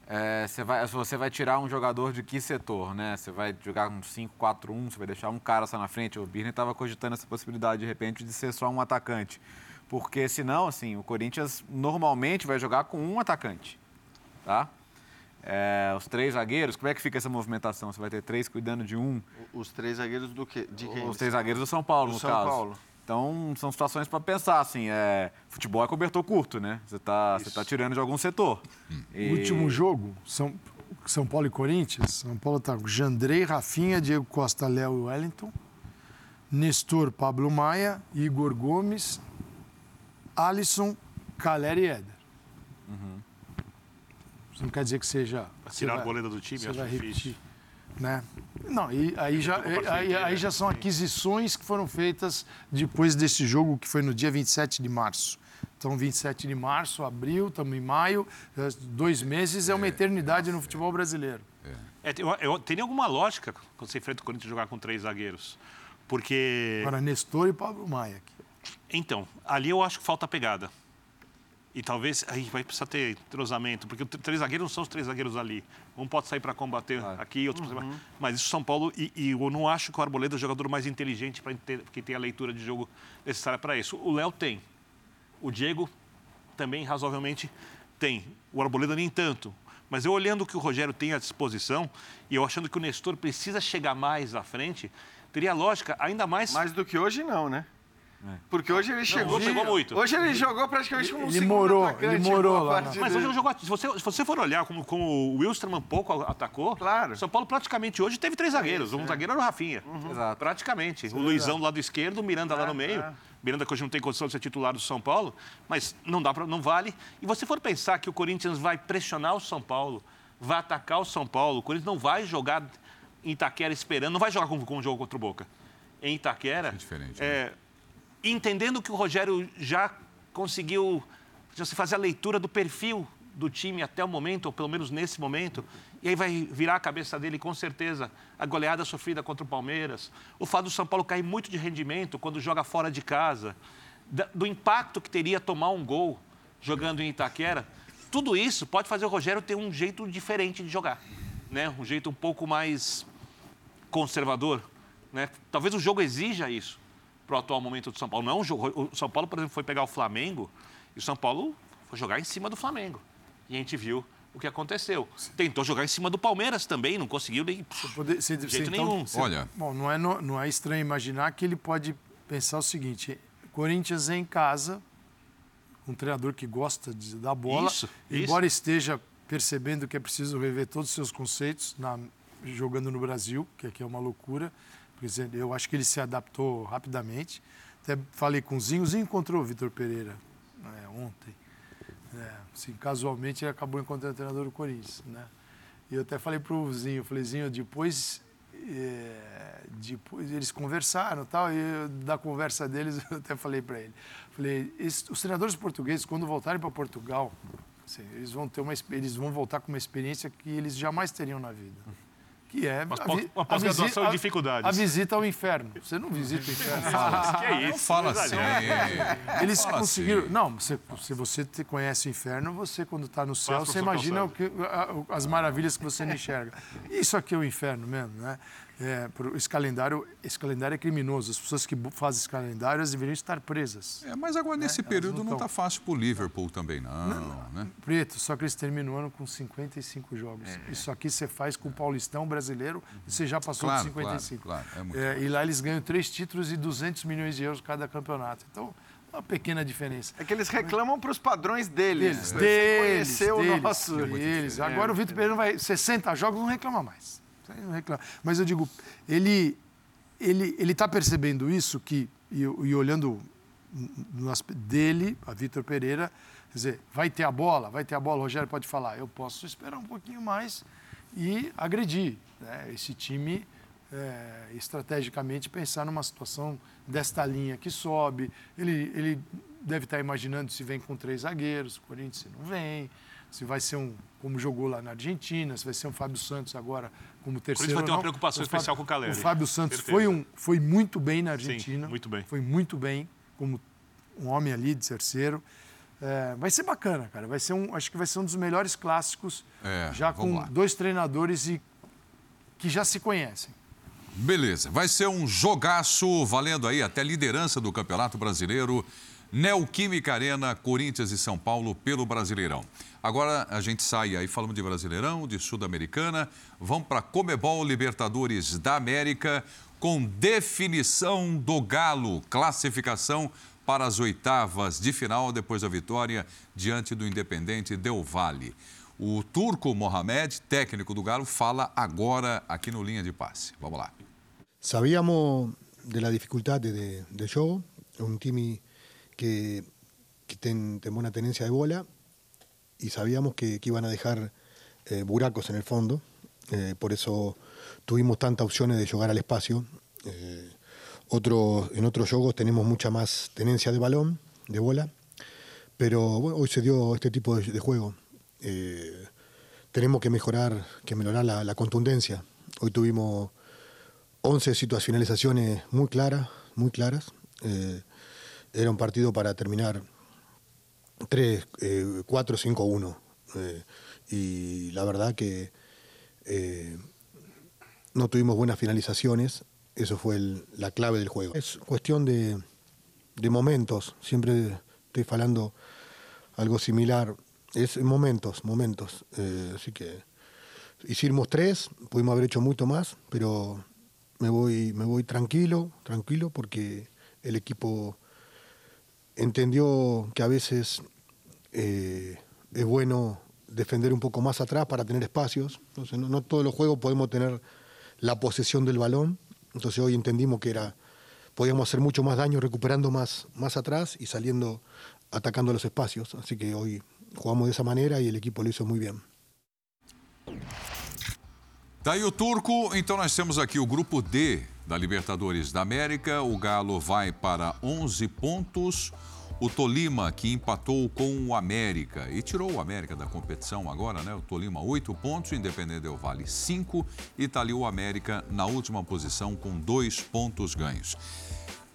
é, você, vai, você vai tirar um jogador de que setor, né? Você vai jogar um 5-4-1, você vai deixar um cara só na frente. O Birner estava cogitando essa possibilidade, de repente, de ser só um atacante. Porque senão, assim, o Corinthians normalmente vai jogar com um atacante, tá? É, os três zagueiros, como é que fica essa movimentação? Você vai ter três cuidando de um? Os três zagueiros do quê? De quem? Os três zagueiros do São Paulo, do no São caso. Paulo. Então, são situações para pensar, assim, é, futebol é cobertor curto, né? Você está você tá tirando de algum setor. Hum. E... Último jogo, São, São Paulo e Corinthians. São Paulo está com Jandrei, Rafinha, Diego Costa, Léo e Wellington. Nestor, Pablo Maia, Igor Gomes, Alisson, Caleri e Éder. Uhum. Isso não quer dizer que seja... Tirar a goleira do time, repetir. Difícil. Né? Não, e aí já, aí, aí já são aquisições que foram feitas depois desse jogo, que foi no dia 27 de março. Então, 27 de março, abril, estamos em maio, é, dois meses é uma é, eternidade no futebol brasileiro. É, eu, eu, teria alguma lógica quando você enfrenta o Corinthians jogar com três zagueiros? Porque. Para Nestor e Pablo Maia. Aqui. Então, ali eu acho que falta pegada. E talvez aí vai precisar ter entrosamento, porque três zagueiros não são os três zagueiros ali. Um pode sair para combater claro. aqui, outro uhum. Mas isso São Paulo, e, e, eu não acho que o Arboleda é o jogador mais inteligente para que tem a leitura de jogo necessária para isso. O Léo tem. O Diego também razoavelmente tem. O Arboleda nem tanto. Mas eu olhando o que o Rogério tem à disposição e eu achando que o Nestor precisa chegar mais à frente, teria lógica, ainda mais. Mais do que hoje, não, né? É. Porque hoje ele chegou. Não, chegou muito. Hoje ele jogou praticamente como um ele morou, ele morou lá. Mas hoje ele jogou. Se você, se você for olhar como, como o Wilstermann pouco atacou, claro. São Paulo praticamente hoje teve três zagueiros. um zagueiro era o Rafinha. Uhum. Exato. Praticamente. o Luizão do lado esquerdo, o Miranda é, lá no meio. É. Miranda que hoje não tem condição de ser titular do São Paulo, mas não dá pra, não vale. E você for pensar que o Corinthians vai pressionar o São Paulo, vai atacar o São Paulo, o Corinthians não vai jogar em Itaquera esperando, não vai jogar com, com um jogo contra o Boca. Em Itaquera, é diferente, é, né? Entendendo que o Rogério já conseguiu já se fazer a leitura do perfil do time até o momento, ou pelo menos nesse momento, e aí vai virar a cabeça dele com certeza a goleada sofrida contra o Palmeiras, o fato do São Paulo cair muito de rendimento quando joga fora de casa, do impacto que teria tomar um gol jogando em Itaquera, tudo isso pode fazer o Rogério ter um jeito diferente de jogar, né? Um jeito um pouco mais conservador, né? Talvez o jogo exija isso para o atual momento do São Paulo. Não é. O São Paulo, por exemplo, foi pegar o Flamengo e o São Paulo foi jogar em cima do Flamengo. E a gente viu o que aconteceu. Tentou jogar em cima do Palmeiras também, não conseguiu nem poder, se, de jeito então, nenhum. Se, Olha, bom, não é, não é estranho imaginar que ele pode pensar o seguinte: Corinthians em casa, um treinador que gosta de, da bola, isso, embora isso. esteja percebendo que é preciso rever todos os seus conceitos na, jogando no Brasil, que aqui é uma loucura. Eu acho que ele se adaptou rapidamente. Até falei com o Zinho. O Zinho encontrou o Vitor Pereira né, ontem. É, assim, casualmente ele acabou encontrando o treinador do Corinthians. Né? E eu até falei para o Zinho, falei, Zinho, depois, é, depois eles conversaram tal, e eu, da conversa deles (laughs) eu até falei para ele. Falei, os treinadores portugueses, quando voltarem para Portugal, assim, eles vão ter uma eles vão voltar com uma experiência que eles jamais teriam na vida que é vi- uma pós-graduação em a- dificuldades. A visita ao inferno. Você não visita o inferno. Que é isso? Não fala assim. Eles Fala conseguiram. assim. Não, você- se você te conhece o inferno, você, quando está no céu, você imagina o que, as maravilhas que você não enxerga. Isso aqui é o inferno mesmo, né? É, esse, calendário, esse calendário é criminoso. As pessoas que fazem esse calendário elas deveriam estar presas. É, mas agora nesse período não não está fácil para o Liverpool também, não. né? Preto, só que eles terminam o ano com 55 jogos. É. Isso aqui você faz com o Paulistão brasileiro e você já passou Claro, de 55. claro, claro, é muito É, e lá eles ganham três títulos e 200 milhões de euros cada campeonato. Então, uma pequena diferença. É que eles reclamam para os padrões deles. Deles, Você deles, conheceu deles, o nosso. deles. Agora o Vitor Pereira vai 60 jogos, não reclama mais. Mas eu digo, ele ele ele está percebendo isso que e, e olhando dele, a Vitor Pereira, quer dizer, vai ter a bola, vai ter a bola. O Rogério pode falar, eu posso esperar um pouquinho mais e agredir né, esse time é, estrategicamente pensar numa situação desta linha que sobe. Ele, ele deve estar imaginando se vem com três zagueiros, o Corinthians se não vem, se vai ser um, como jogou lá na Argentina, se vai ser um Fábio Santos agora como terceiro. vai ter uma preocupação O Fábio- especial com o Caleri. O Fábio Santos Certeza. foi, um, foi muito bem na Argentina. muito bem. Foi muito bem, como um homem ali de terceiro. É, vai ser bacana, cara. Vai ser um, acho que vai ser um dos melhores clássicos, É, já com lá. dois treinadores e que já se conhecem. Beleza, vai ser um jogaço valendo aí até liderança do Campeonato Brasileiro. Neoquímica Arena, Corinthians e São Paulo pelo Brasileirão. Agora a gente sai aí, falamos de Brasileirão, de Sul-Americana, vamos para Comebol Libertadores da América com definição do Galo, classificação para as oitavas de final depois da vitória diante do Independente Del Valle. O turco Mohamed, técnico do Galo, fala agora aqui no Linha de Passe. Vamos lá. Sabíamos de la dificultad de, de- del juego, un team que, que ten, ten buena tenencia de bola y sabíamos que, iban a dejar eh, buracos en el fondo, eh, por eso tuvimos tantas opciones de jugar al espacio. Eh, otro- en otros juegos tenemos mucha más tenencia de balón, de bola, pero hoy se dio este tipo de, de juego. Eh, tenemos que mejorar, que mejorar la, contundencia. Hoy tuvimos 11 situacionalizaciones muy claras, muy claras. Era un partido para terminar 3, 4, 5, 1. Eh, y la verdad que eh, no tuvimos buenas finalizaciones. Eso fue la clave del juego. Es cuestión de, de momentos. Siempre estoy hablando algo similar. Es momentos, momentos. Eh, así que hicimos tres, pudimos haber hecho mucho más, pero me voy, me voy tranquilo, tranquilo, porque el equipo entendió que a veces eh, es bueno defender un poco más atrás para tener espacios. No, todos los juegos podemos tener la posesión del balón. Entonces hoy entendimos que era podíamos hacer mucho más daño recuperando más, más atrás y saliendo atacando los espacios. Así que hoy jugamos de esa manera y el equipo lo hizo muy bien. Daí o turco, então nós temos aqui grupo D da Libertadores da América. O Galo vai para 11 pontos. O Tolima, que empatou com o América e tirou o América da competição agora, né? O Tolima, 8 pontos, Independente Del Vale, 5. E está ali o América na última posição com dois pontos ganhos.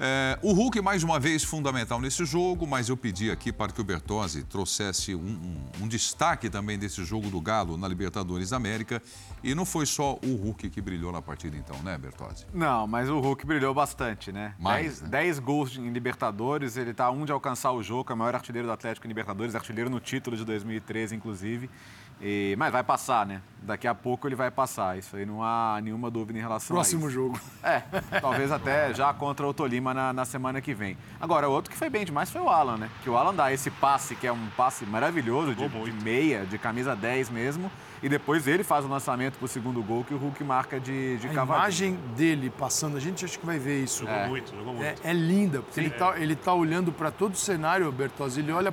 É, o Hulk, mais uma vez, fundamental nesse jogo, mas eu pedi aqui para que o Bertozzi trouxesse um, um- um destaque também desse jogo do Galo na Libertadores da América. E não foi só o Hulk que brilhou na partida, então, né, Bertozzi? Não, mas o Hulk brilhou bastante, né? Mais, 10 né? 10 gols em Libertadores, ele tá a um de alcançar o jogo, é o maior artilheiro do Atlético em Libertadores, artilheiro no título de 2013, inclusive. E- mas vai passar, né? Daqui a pouco ele vai passar. Isso aí não há nenhuma dúvida em relação Próximo a isso. jogo. É, talvez até já contra o Tolima na, na semana que vem. Agora, outro que foi bem demais foi o Alan, né? Que o Alan dá esse passe, que é um passe maravilhoso, de, de meia, de camisa 10 mesmo. E depois ele faz o lançamento pro segundo gol que o Hulk marca de, de A cavadinho. imagem dele passando, a gente acho que vai ver isso. Jogou muito, jogou muito. É, é linda, porque ele está ele tá olhando para todo o cenário, Bertozzi, ele olha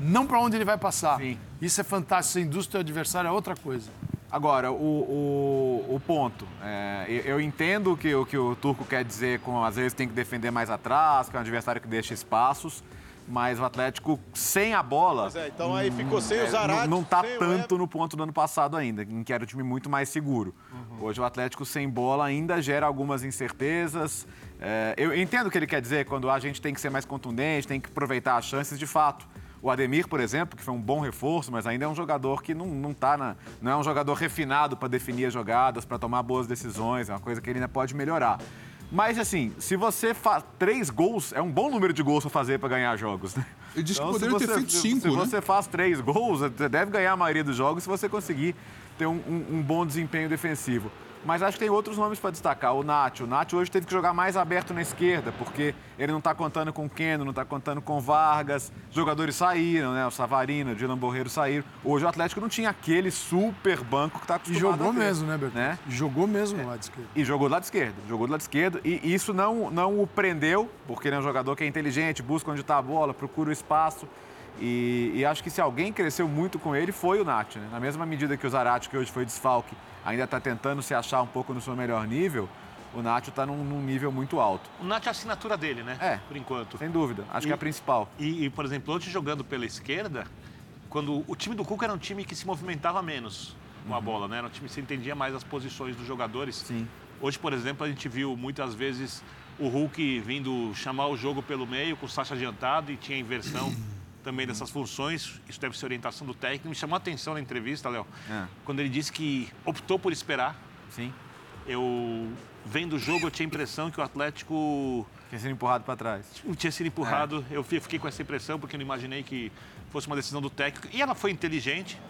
não para onde ele vai passar. Sim. Isso é fantástico, a indústria do adversário é outra coisa. Agora, o, o, o ponto. é, eu, eu entendo que o que o Turco quer dizer com às vezes tem que defender mais atrás, que é um adversário que deixa espaços. Mas o Atlético sem a bola. Pois é, então aí ficou sem É, o Zarate. não, não tá sem o tanto no ponto do ano passado ainda, em que era um time muito mais seguro. Hoje o Atlético sem bola ainda gera algumas incertezas. É, eu entendo o que ele quer dizer quando a gente tem que ser mais contundente, tem que aproveitar as chances de fato. O Ademir, por exemplo, que foi um bom reforço, mas ainda é um jogador que não, não, tá na, não é um jogador refinado para definir as jogadas, para tomar boas decisões, é uma coisa que ele ainda pode melhorar. Mas assim, se você faz três gols, é um bom número de gols para fazer para ganhar jogos, né? Ele disse que Então, se poderia ter feito cinco, Se né? você faz três gols, você deve ganhar a maioria dos jogos se você conseguir ter um, um- um bom desempenho defensivo. Mas acho que tem outros nomes para destacar. O Nacho. O Nacho hoje teve que jogar mais aberto na esquerda, porque ele não está contando com o Keno, não está contando com o Vargas. Jogadores saíram, né? O Savarino, o Dylan Borreiro saíram. Hoje o Atlético não tinha aquele super banco que está E acostumado jogou a ter, mesmo, né, Bertão? né? Jogou mesmo no lado esquerdo. E jogou do lado esquerdo, jogou do lado esquerdo. E isso não, não o prendeu, porque ele é um jogador que é inteligente, busca onde está a bola, procura o espaço. E, e acho que se alguém cresceu muito com ele foi o Nath. Né? Na mesma medida que o Zarate, que hoje foi desfalque, ainda está tentando se achar um pouco no seu melhor nível, o Nath está num, num nível muito alto. O Nath é a assinatura dele, né? É. Por enquanto. Sem dúvida, acho que é a principal. E, e, por exemplo, hoje jogando pela esquerda, quando o time do Cuca era um time que se movimentava menos com a bola, né? Era um time que se entendia mais as posições dos jogadores. Sim. Hoje, por exemplo, a gente viu muitas vezes o Hulk vindo chamar o jogo pelo meio, com o Sacha adiantado e tinha inversão (clears throat) também dessas funções. Isso deve ser orientação do técnico. Me chamou a atenção na entrevista, Léo, É. quando ele disse que optou por esperar. Sim. Eu, vendo o jogo, eu tinha a impressão que o Atlético Tinha sido empurrado para trás. tinha sido empurrado. Eu fi- fiquei com essa impressão porque eu não imaginei que fosse uma decisão do técnico. E ela foi inteligente,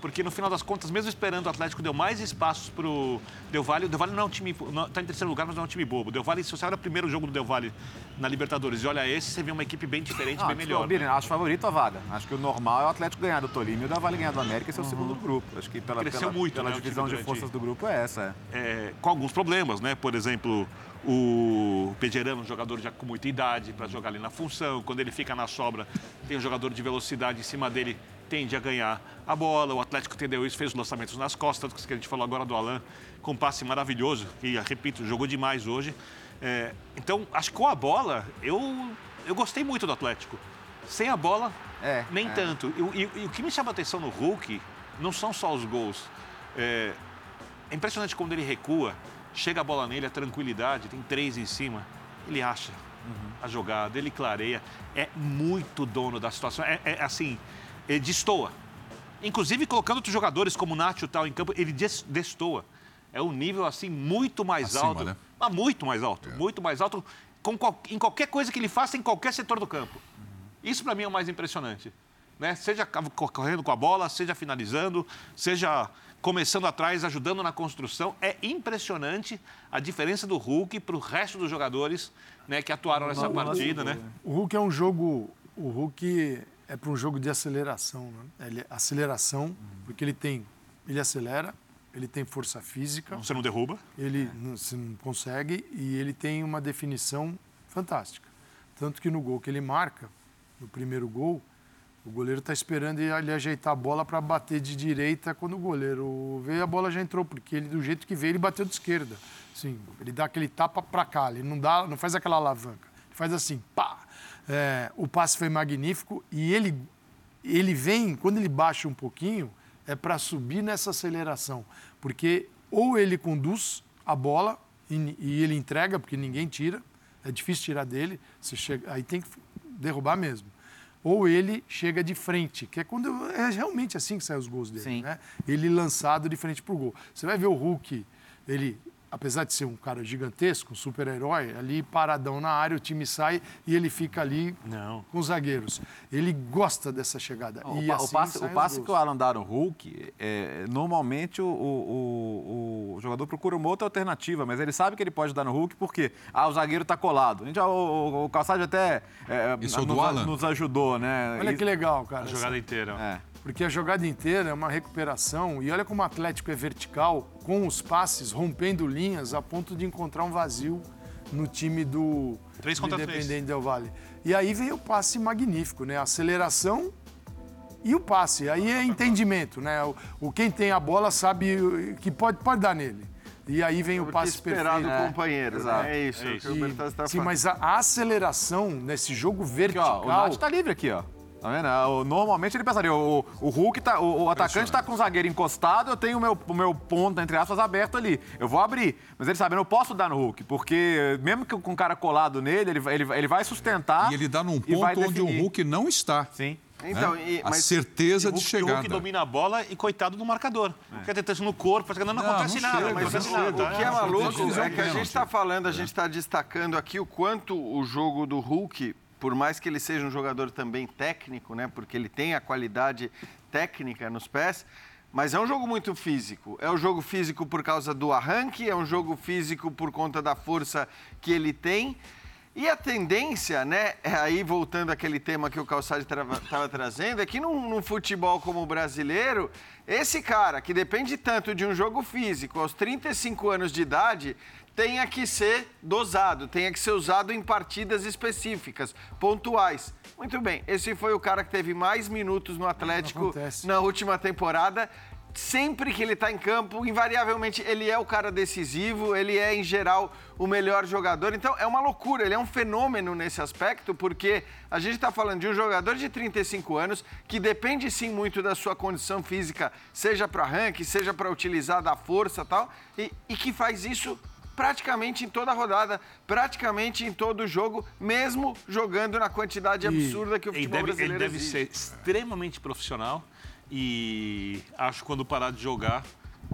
porque no final das contas, mesmo esperando o Atlético, deu mais espaços para o Del Valle. O Del Valle não é um time. Está em terceiro lugar, mas não é um time bobo. O Del Valle, se você olha o primeiro jogo do Del Valle na Libertadores e olha esse, você vê uma equipe bem diferente, Ah, bem melhor. Bira, acho favorito a vaga. Acho que o normal é o Atlético ganhar do Tolima e o da Vale ganhar do América e ser o segundo do grupo. Acho que pela, Cresceu pela, muito, pela né, divisão de forças do grupo é essa. É. é, com alguns problemas, né? Por exemplo, o Pejerano, um jogador já com muita idade para jogar ali na função. Quando ele fica na sobra, tem um jogador de velocidade em cima dele, tende a ganhar a bola. O Atlético entendeu isso, fez os lançamentos nas costas, que a gente falou agora do Alain, com um passe maravilhoso, e repito, jogou demais hoje. É, então, acho que com a bola, eu, eu gostei muito do Atlético. Sem a bola, É, nem é. tanto. E, e- e o que me chama a atenção no Hulk não são só os gols. É, é impressionante quando ele recua, chega a bola nele, a tranquilidade, tem três em cima, ele acha a jogada, ele clareia, é muito dono da situação, é, é assim, ele destoa. Inclusive colocando outros jogadores como o Nacho tal em campo, ele des- destoa. É um nível assim muito mais Acima, alto, né? mas muito mais alto, muito mais alto com em qualquer coisa que ele faça em qualquer setor do campo. Isso para mim é o mais impressionante. Né? Seja co- correndo com a bola, seja finalizando, seja começando atrás, ajudando na construção. É impressionante a diferença do Hulk para o resto dos jogadores né, que atuaram nessa partida. Né? O Hulk é um jogo. O Hulk é para um jogo de aceleração. Né? Ele, aceleração, porque ele tem. Ele acelera, ele tem força física, Você não derruba. ele não, se não consegue e ele tem uma definição fantástica. Tanto que no gol que ele marca, no primeiro gol, o goleiro está esperando ele ajeitar a bola para bater de direita. Quando o goleiro veio, a bola já entrou, porque ele, do jeito que veio, ele bateu de esquerda. Sim, ele dá aquele tapa para cá, ele não, dá, não faz aquela alavanca. Ele faz assim, pá. É, o passe foi magnífico e ele, ele vem, quando ele baixa um pouquinho, é para subir nessa aceleração. Porque ou ele conduz a bola e, e ele entrega, porque ninguém tira, é difícil tirar dele, você chega, aí tem que derrubar mesmo. Ou ele chega de frente, que é quando é realmente assim que saem os gols dele, Sim. né? Ele lançado de frente pro gol. Você vai ver o Hulk, ele apesar de ser um cara gigantesco, um super-herói, ali paradão na área, o time sai e ele fica ali Não. com os zagueiros. Ele gosta dessa chegada. O, e pa- assim o passe, o passe que o Alan dá no Hulk, é, normalmente o, o- o- o jogador procura uma outra alternativa, mas ele sabe que ele pode dar no Hulk porque ah, o zagueiro está colado. A gente, já- o, o, o Calçado até é, Isso é nos, Alan? nos ajudou, né? Olha E- que legal, cara. A jogada inteira. É. Porque a jogada inteira é uma recuperação. E olha como o Atlético é vertical, com os passes, rompendo linhas, a ponto de encontrar um vazio no time do, Três do. Independente Del Valle. E aí vem o passe magnífico, né? A aceleração e o passe. Aí é entendimento, né? O, o quem tem a bola sabe que pode, pode dar nele. E aí vem o passe esperar perfeito. do companheiro. exato. né? É isso, É é o isso. que o Bertazzi está Sim, falando. mas a, aceleração nesse jogo Aqui, vertical. ó, o Nath tá livre aqui, ó. Tá vendo? O- Normalmente ele pensaria, o, o Hulk tá. O, o atacante tá com o zagueiro encostado, eu tenho o meu, o meu ponto, entre aspas, aberto ali. Eu vou abrir. Mas ele sabe, eu não posso dar no Hulk, porque mesmo que com o cara colado nele, ele, vai- ele, vai- ele vai sustentar. E ele dá num ponto onde o. Hulk não está. Sim. Então, né? e- a certeza de Hulk, o. Hulk domina a bola e coitado do marcador. Fica tentando no corpo, que não, Não, acontece não nada. chega, não mas acontece não chega. O que é maluco proteger é o que a gente está falando, a gente está destacando aqui o quanto o jogo do Hulk, por mais que ele seja um jogador também técnico, né? Porque ele tem a qualidade técnica nos pés, mas é um jogo muito físico. É um jogo físico por causa do arranque, é um jogo físico por conta da força que ele tem. E a tendência, né, é aí voltando àquele tema que o Calçade estava trazendo, é que num, num futebol como o brasileiro, esse cara que depende tanto de um jogo físico aos 35 anos de idade, tenha que ser dosado, tenha que ser usado em partidas específicas, pontuais. Muito bem, esse foi o cara que teve mais minutos no Atlético na última temporada. Sempre que ele está em campo, invariavelmente ele é o cara decisivo, ele é, em geral, o melhor jogador. Então é uma loucura, ele é um fenômeno nesse aspecto, porque a gente está falando de um jogador de 35 anos que depende sim muito da sua condição física, seja para arranque, seja para utilizar da força e tal, e, e que faz isso praticamente em toda a rodada, praticamente em todo o jogo, mesmo jogando na quantidade absurda que o Ele futebol deve, ele brasileiro deve exige. ser extremamente profissional e acho que quando parar de jogar,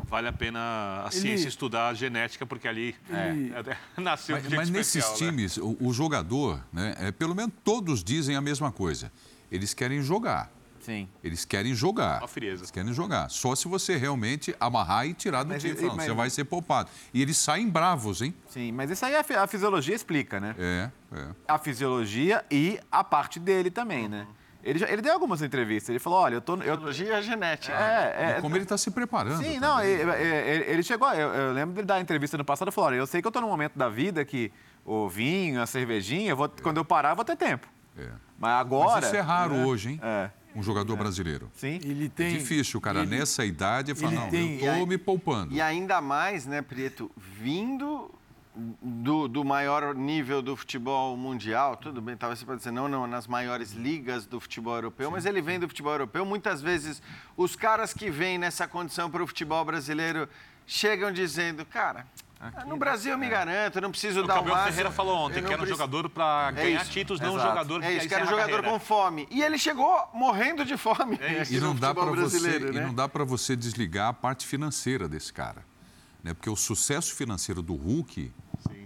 vale a pena a Ele- ciência estudar a genética, porque ali Ele- é, (laughs) nasceu Mas, de mas nesses especial, né? times, o, o jogador, né, é, pelo menos todos dizem a mesma coisa. Eles querem jogar. Sim. Eles querem jogar. Uma frieza. Eles querem jogar. Só se você realmente amarrar e tirar do Mas time. e- Falar, mas- Você vai ser poupado. E eles saem bravos, hein? Sim, mas isso aí a, fi- a fisiologia explica, né? É, é. A fisiologia e a parte dele também, né? Ele, já- ele deu algumas entrevistas, ele falou, olha, eu tô... Eu, Biologia e genética. é, é, E como ele está se preparando. Sim, também. não, ele, ele- chegou. Eu, eu lembro dele dar entrevista no passado e falou: olha, eu sei que eu tô num momento da vida que o vinho, a cervejinha, eu vou- quando eu parar, eu vou ter tempo. É. Mas agora. Mas isso é raro né? hoje, hein? É. Um jogador brasileiro. Sim. Ele É tem. difícil, cara, ele- nessa idade, falar, ele não, tem- eu e aí- tô me poupando. E ainda mais, né, Prieto, vindo do, do maior nível do futebol mundial, tudo bem, talvez você pode dizer, não, não, nas maiores ligas do futebol europeu, mas ele vem do futebol europeu. Muitas vezes, os caras que vêm nessa condição para o futebol brasileiro chegam dizendo, cara, no Brasil eu me garanto, eu não preciso O dar o máximo. Ferreira falou ontem que era um preciso- jogador para ganhar isso, títulos, não um jogador É isso, que era um jogador carreira. com fome. E ele chegou morrendo de fome É aqui E não dá para você, brasileiro, e né? não dá para você desligar a parte financeira desse cara, né? Porque o sucesso financeiro do Hulk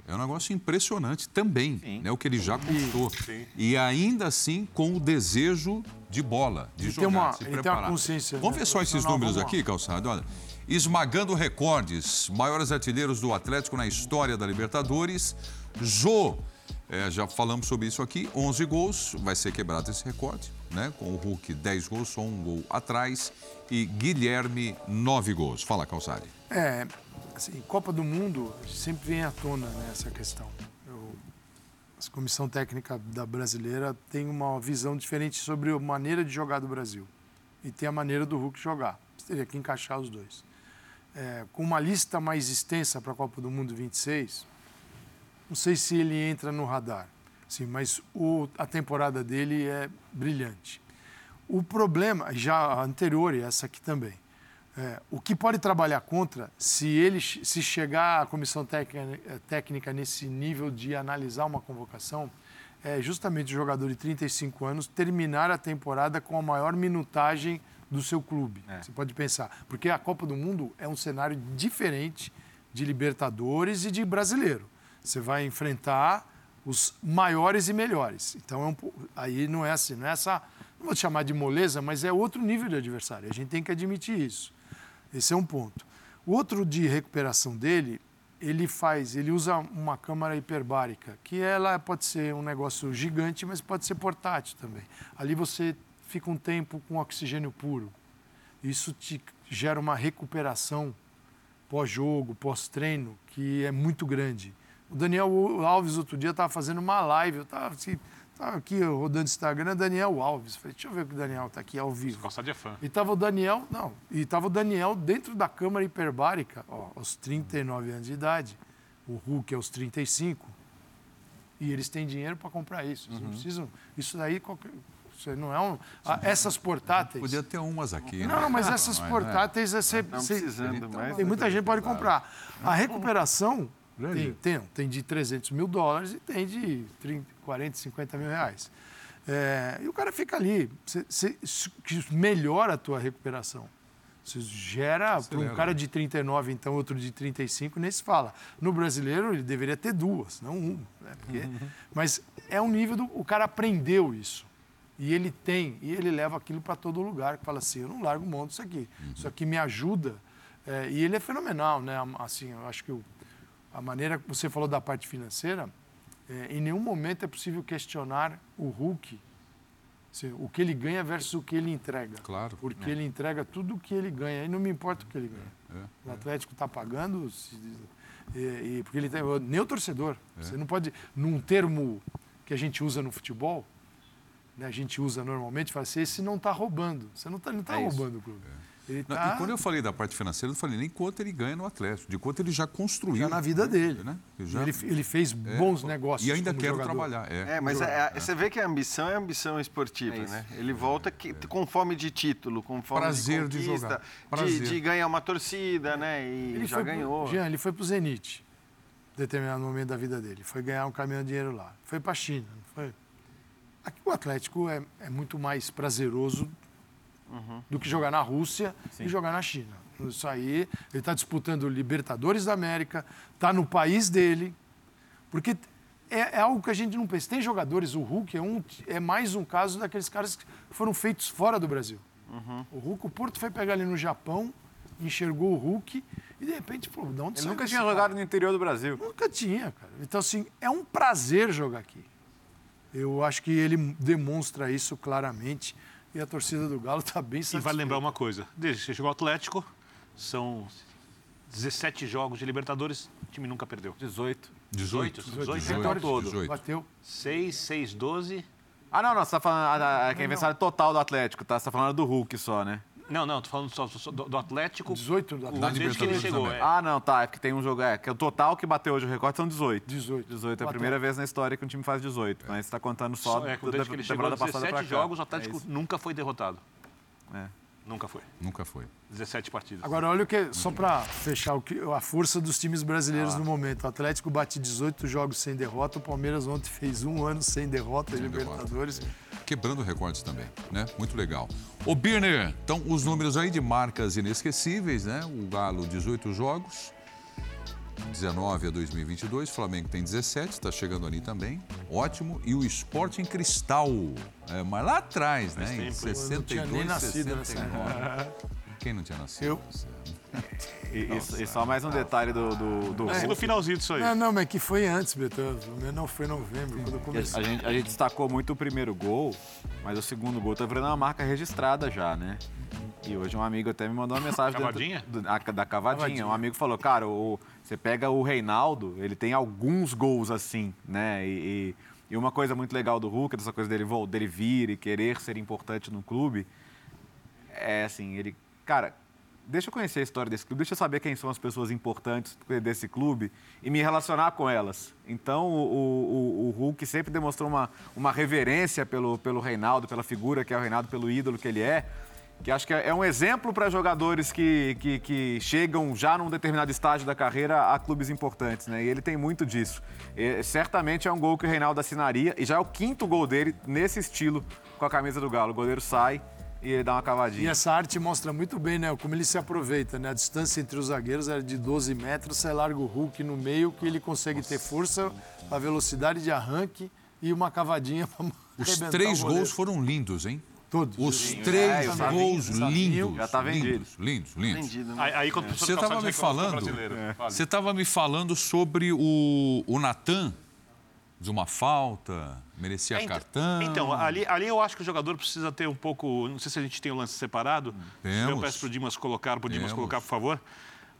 é um negócio impressionante também, né? O que ele já conquistou. E ainda assim com o desejo de bola, de Ele tem jogar, uma- de se ele tem uma preparar. consciência, Vamos né, ver só esses números aqui, Calçado, olha. Esmagando recordes, maiores artilheiros do Atlético na história da Libertadores. Jô, é, já falamos sobre isso aqui, 11 gols, vai ser quebrado esse recorde, né? Com o Hulk 10 gols, só um gol atrás. E Guilherme, 9 gols. Fala, Calçade. É, assim, Copa do Mundo sempre vem à tona né, essa questão. A comissão técnica da brasileira tem uma visão diferente sobre a maneira de jogar do Brasil e tem a maneira do Hulk jogar. Você teria que encaixar os dois. É, com uma lista mais extensa para a Copa do Mundo 26, não sei se ele entra no radar, sim, mas o- a temporada dele é brilhante. O problema, já anterior e essa aqui também, é, o que pode trabalhar contra, se ele se chegar à comissão técnica, técnica nesse nível de analisar uma convocação, é justamente o jogador de 35 anos terminar a temporada com a maior minutagem do seu clube. Você pode pensar, porque a Copa do Mundo é um cenário diferente de Libertadores e de Brasileiro. Você vai enfrentar os maiores e melhores. Então é um, aí não é assim, não é essa, não vou chamar de moleza, mas é outro nível de adversário. A gente tem que admitir isso. Esse é um ponto. O outro de recuperação dele, ele faz, ele usa uma câmara hiperbárica, que ela pode ser um negócio gigante, mas pode ser portátil também. Ali você fica um tempo com oxigênio puro. Isso te gera uma recuperação pós-jogo, pós-treino, que é muito grande. O Daniel Alves outro dia estava fazendo uma live, eu estava assim, Tava aqui rodando Instagram, Daniel Alves. Falei, deixa eu ver que o Daniel tá aqui ao vivo. Calçade é fã. E tava o Daniel, não, e tava o Daniel dentro da câmara hiperbárica, ó, aos 39 anos de idade. O Hulk aos 35. E eles têm dinheiro para comprar isso. Eles não precisam. Isso daí qualquer, isso aí não é um. ah, essas portáteis. Podia ter umas aqui, né? Não, não, mas essas Mas, né? portáteis é você, Não você- precisando mais. tem muita gente que pode comprar. A recuperação tem, tem, tem de 300 mil dólares e tem de 30, 40, 50 mil reais. É, e o cara fica ali. Você, você- isso melhora a tua recuperação. Você gera para um Acelera. cara de 39, então outro de 35, nem se fala. No brasileiro, ele deveria ter duas, não um. né? Porque- Mas é um nível do. O cara aprendeu isso. E ele tem, e ele leva aquilo para todo lugar, que fala assim, eu não largo mão disso aqui. Isso aqui me ajuda. É, e ele é fenomenal, né? Assim, eu acho que a maneira que você falou da parte financeira, é, em nenhum momento é possível questionar o Hulk, assim, o que ele ganha versus o que ele entrega. Claro. Porque ele entrega tudo o que ele ganha, e não me importa o que ele ganha. É, O Atlético está pagando, se- e, e- porque ele tem, nem o torcedor. É. Você não pode, num termo que a gente usa no futebol, né, a gente usa normalmente, fala assim, esse não está roubando. Você não está não tá É roubando o clube. Ele Não, está E quando eu falei da parte financeira, eu não falei nem quanto ele ganha no Atlético, de quanto ele já construiu. já na vida dele. Né? Ele já- Ele, ele fez é, bons negócios. E ainda como quero jogador. trabalhar. É. É, mas é- é- você vê que a ambição é ambição esportiva, É né? Ele volta que- com fome de título, com fome Prazer de de conquista, jogar. de, Prazer. de ganhar uma torcida, né? E Ele já foi pro- ganhou. Jean, ele foi para o Zenit, em determinado momento da vida dele. Foi ganhar um caminhão de dinheiro lá. Foi para a China, não foi? Aqui o Atlético é, é muito mais prazeroso do que jogar na Rússia e jogar na China. Isso aí, ele está disputando Libertadores da América, está no país dele, porque é, é algo que a gente não pensa. Tem jogadores, o Hulk é, um, é mais um caso daqueles caras que foram feitos fora do Brasil. O Hulk, o Porto foi pegar ele no Japão, enxergou o Hulk e de repente, pô, de onde Ele nunca tinha cara? jogado no interior do Brasil. Nunca tinha, cara. Então, assim, é um prazer jogar aqui. Eu acho que ele demonstra isso claramente e a torcida do Galo está bem E satisfeita. vale lembrar uma coisa: desde que você chegou ao Atlético, são 17 jogos de Libertadores, o time nunca perdeu. 18. 18. 18, 18, vitórias. 18. Bateu. 6, 6, 12. Ah, não, não. Você tá falando. A, a, quem venceu total do Atlético, tá? Você tá falando do Hulk só, né? Não, não, tô falando só, só do, do Atlético. 18 do Atlético. desde que ele Libertadores chegou. é. Ah, não, tá. É porque tem um jogo. É, que o total que bateu hoje o recorde são 18. 18. 18 é a primeira vez na história que um time faz 18. Mas você tá contando só, Só, é, da, desde que ele chegou, temporada passada pra 17 cá. jogos, o É Atlético isso. nunca foi derrotado. É. Nunca foi. Nunca foi. 17 partidas. Agora, olha o que. Só para fechar o que, a força dos times brasileiros no momento. O Atlético bate 18 jogos sem derrota. O Palmeiras ontem fez um ano sem derrota em Sem derrota. Quebrando recordes também, né? Muito legal. Ô, Birner, então os números aí de marcas inesquecíveis, né? O Galo, 18 jogos, 19 a 2022. Flamengo tem 17, está chegando ali também. Ótimo. E o Sporting Cristal, é, mas lá atrás, né? Em tempo. Eu não 62, tinha nem nascido nessa 69. Quem não tinha nascido? Eu. (laughs) E, e- e só mais um detalhe do, do, do Assim no finalzinho disso aí. Não, não, mas que foi antes, Beto. O meu não foi em novembro, quando eu E A comecei. gente, a gente destacou muito o primeiro gol, mas o segundo gol tá virando uma marca registrada já, né? E hoje um amigo até me mandou uma mensagem dentro Cavadinha? do- a- da cavadinha. Cavadinha. Um amigo falou, cara, o- você pega o Reinaldo, ele tem alguns gols assim, né? E, e- e uma coisa muito legal do Hulk, dessa coisa dele, dele vir e querer ser importante no clube, é assim, ele, cara, deixa eu conhecer a história desse clube, deixa eu saber quem são as pessoas importantes desse clube e me relacionar com elas. Então, o, o- o- Hulk sempre demonstrou uma, uma reverência pelo, pelo Reinaldo, pela figura que é o Reinaldo, pelo ídolo que ele é, que acho que é é um exemplo para jogadores que, que, que chegam já num determinado estágio da carreira a clubes importantes, né? E ele tem muito disso. E, certamente é um gol que o Reinaldo assinaria e já é o quinto gol dele nesse estilo com a camisa do Galo. O goleiro sai e ele dá uma E cavadinha. essa arte mostra muito bem, né? Como ele se aproveita, né? A distância entre os zagueiros era de 12 metros, você larga o Hulk no meio, que ele consegue ter força, a velocidade de arranque e uma cavadinha (laughs) para Os três gols foram lindos, hein? Todos. Os É, três Savinho, gols lindos. já tá vendido. Lindos, lindos, lindos. Vendido, né? Aí, aí quando o Você estava me falando, brasileiro. Fale. você estava me falando sobre o, o Natan, de uma falta, merecia É, então- cartão. Então, ali, ali eu acho que o jogador precisa ter um pouco. Não sei se a gente tem o lance separado. Temos. Eu peço para o Dimas colocar, para o Dimas Temos. colocar, por favor.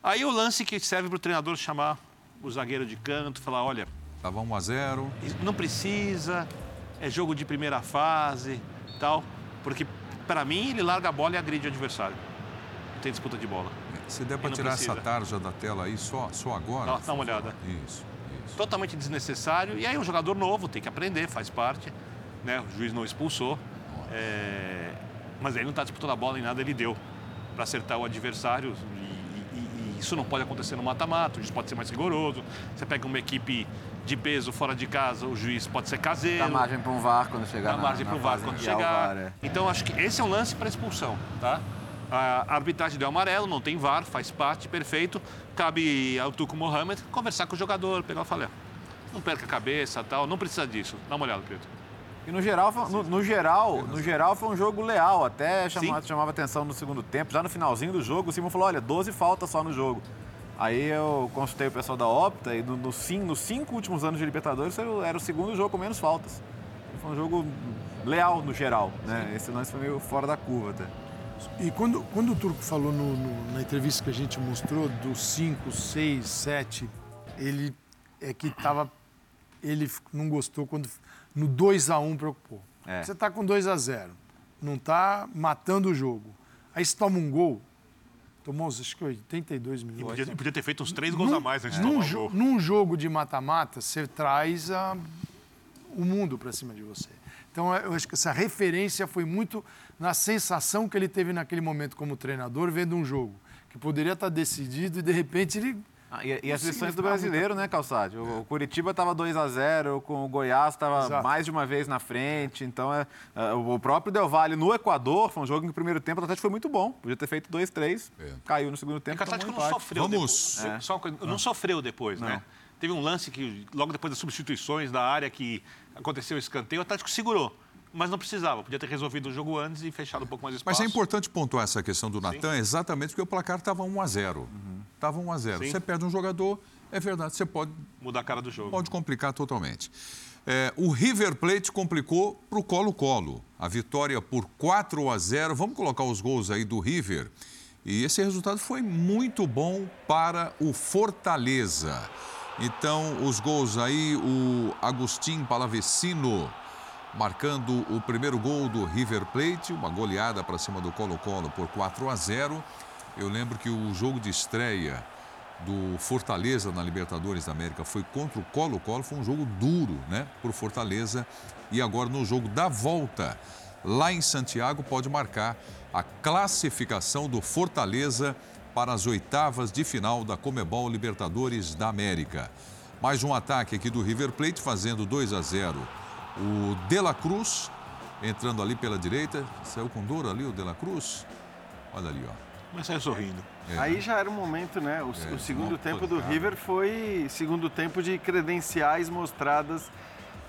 Aí o lance que serve para o treinador chamar o zagueiro de canto, falar: olha, Tava 1 a 0 não precisa. é jogo de primeira fase tal. Porque, para mim, ele larga a bola e agride o adversário. Não tem disputa de bola. Se der para tirar precisa. essa tarja da tela aí só, só agora. Dá- dá uma olhada. Isso. Totalmente desnecessário. E aí, um jogador novo tem que aprender, faz parte. Né? O juiz não expulsou. É, Mas ele não está disputando a bola em nada, ele deu para acertar o adversário. E, e- e isso não pode acontecer no mata-mata, o juiz pode ser mais rigoroso. Você pega uma equipe de peso fora de casa, o juiz pode ser caseiro. Dá margem para um VAR quando chegar Dá margem para o VAR quando chegar. VAR, é. Então, acho que esse é um lance para expulsão, tá? A arbitragem deu amarelo, não tem VAR, faz parte, perfeito. Cabe ao Tuco Mohamed conversar com o jogador, pegar e falar, não perca a cabeça tal, não precisa disso. Dá uma olhada, Preto. E no geral, foi- no, no geral, no geral foi um jogo leal, até chama- Sim. chamava atenção no segundo tempo. Já no finalzinho do jogo, o Simon falou, olha, 12 faltas só no jogo. Aí eu consultei o pessoal da Opta e no, no nos cinco últimos anos de Libertadores era o, era o segundo jogo com menos faltas. Foi um jogo leal no geral, né? Esse lance foi meio fora da curva até. E quando, quando o Turco falou no- no- na entrevista que a gente mostrou dos 5, 6, 7, ele é que tava. Ele não gostou quando no 2 a 1 preocupou. É. Você tá com 2 a 0 não tá matando o jogo. Aí você toma um gol, tomou acho que 82 minutos. Podia, podia ter feito uns três gols a mais antes de num, tomar o jo- gol. num jogo de mata-mata, você traz a- o mundo para cima de você. Então, eu acho que essa referência foi muito na sensação que ele teve naquele momento como treinador, vendo um jogo que poderia estar decidido e, de repente, ele... Ah, e, e as Não lições do brasileiro, né, Calçade? O, o Curitiba estava 2 a 0 com o Goiás estava mais de uma vez na frente. Então, é, é, o próprio Del Valle no Equador foi um jogo que no primeiro tempo o Atlético foi muito bom. Podia ter feito 2 3 É. caiu no segundo É tempo. que o Atlético não empate. sofreu Vamos. depois. Só uma coisa, não sofreu depois, né? Teve um lance que, logo depois das substituições da área que aconteceu o escanteio, o Atlético segurou. Mas não precisava, podia ter resolvido o jogo antes e fechado um pouco mais o Mas espaço. é importante pontuar essa questão do Natan exatamente porque o placar estava 1 a 0 Estava 1 a 0 Sim. Você perde um jogador, é verdade, você pode, Mudar a cara do jogo. pode complicar totalmente. É, o River Plate complicou para o Colo-Colo. A vitória por 4 a 0 Vamos colocar os gols aí do River. E esse resultado foi muito bom para o Fortaleza. Então, os gols aí, o Agostinho Palavecino marcando o primeiro gol do River Plate, uma goleada para cima do Colo-Colo por 4 a 0. Eu lembro que o jogo de estreia do Fortaleza na Libertadores da América foi contra o Colo-Colo, foi um jogo duro, né, o Fortaleza. E agora no jogo da volta, lá em Santiago, pode marcar a classificação do Fortaleza para as oitavas de final da Comebol Libertadores da América. Mais um ataque aqui do River Plate, fazendo 2 a 0. O De La Cruz entrando ali pela direita. Saiu com dor ali o De La Cruz. Olha ali, ó. Mas saiu sorrindo. É. Aí já era o momento, né? O, o segundo tempo do. River foi segundo tempo de credenciais mostradas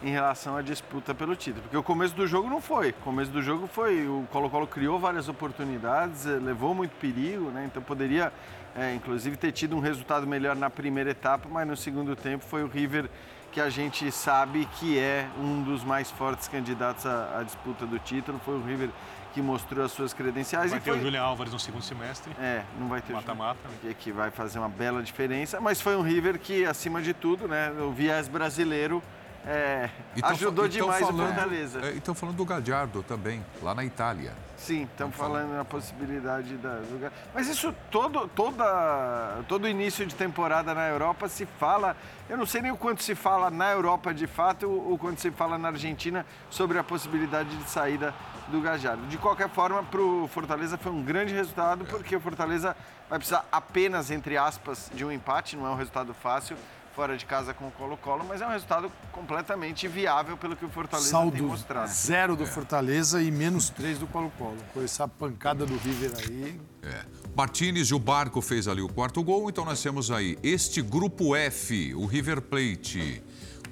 em relação à disputa pelo título. Porque o começo do jogo não foi. O começo do jogo foi. O Colo-Colo criou várias oportunidades, eh, levou muito perigo, né? Então poderia, eh, inclusive, ter tido um resultado melhor na primeira etapa, mas no segundo tempo foi o River que a gente sabe que é um dos mais fortes candidatos à, à disputa do título. Foi o River que mostrou as suas credenciais Vai e ter foi... o Julian Álvares no segundo semestre. É, não vai ter Mata-mata. que, que vai fazer uma bela diferença, mas foi um River que, acima de tudo, né, o viés brasileiro é, E tão ajudou fa- e tão demais falando- o Fortaleza. É, e estão falando do Gadiardo também, lá na Itália. Sim, estamos falando na possibilidade da, do... Mas isso todo, toda, todo início de temporada na Europa se fala. Eu não sei nem o quanto se fala na Europa de fato ou o quanto se fala na Argentina sobre a possibilidade de saída do Gajardo. De qualquer forma, para o Fortaleza foi um grande resultado, porque o Fortaleza vai precisar apenas, entre aspas, de um empate, não é um resultado fácil. Fora de casa com o Colo-Colo, mas é um resultado completamente viável pelo que o Fortaleza tem Saldo mostrado. zero do Fortaleza e menos três do Colo-Colo. Com essa pancada do River aí, É. Martinez e o Barco fez ali o quarto gol, então nós temos aí este grupo F, o River Plate,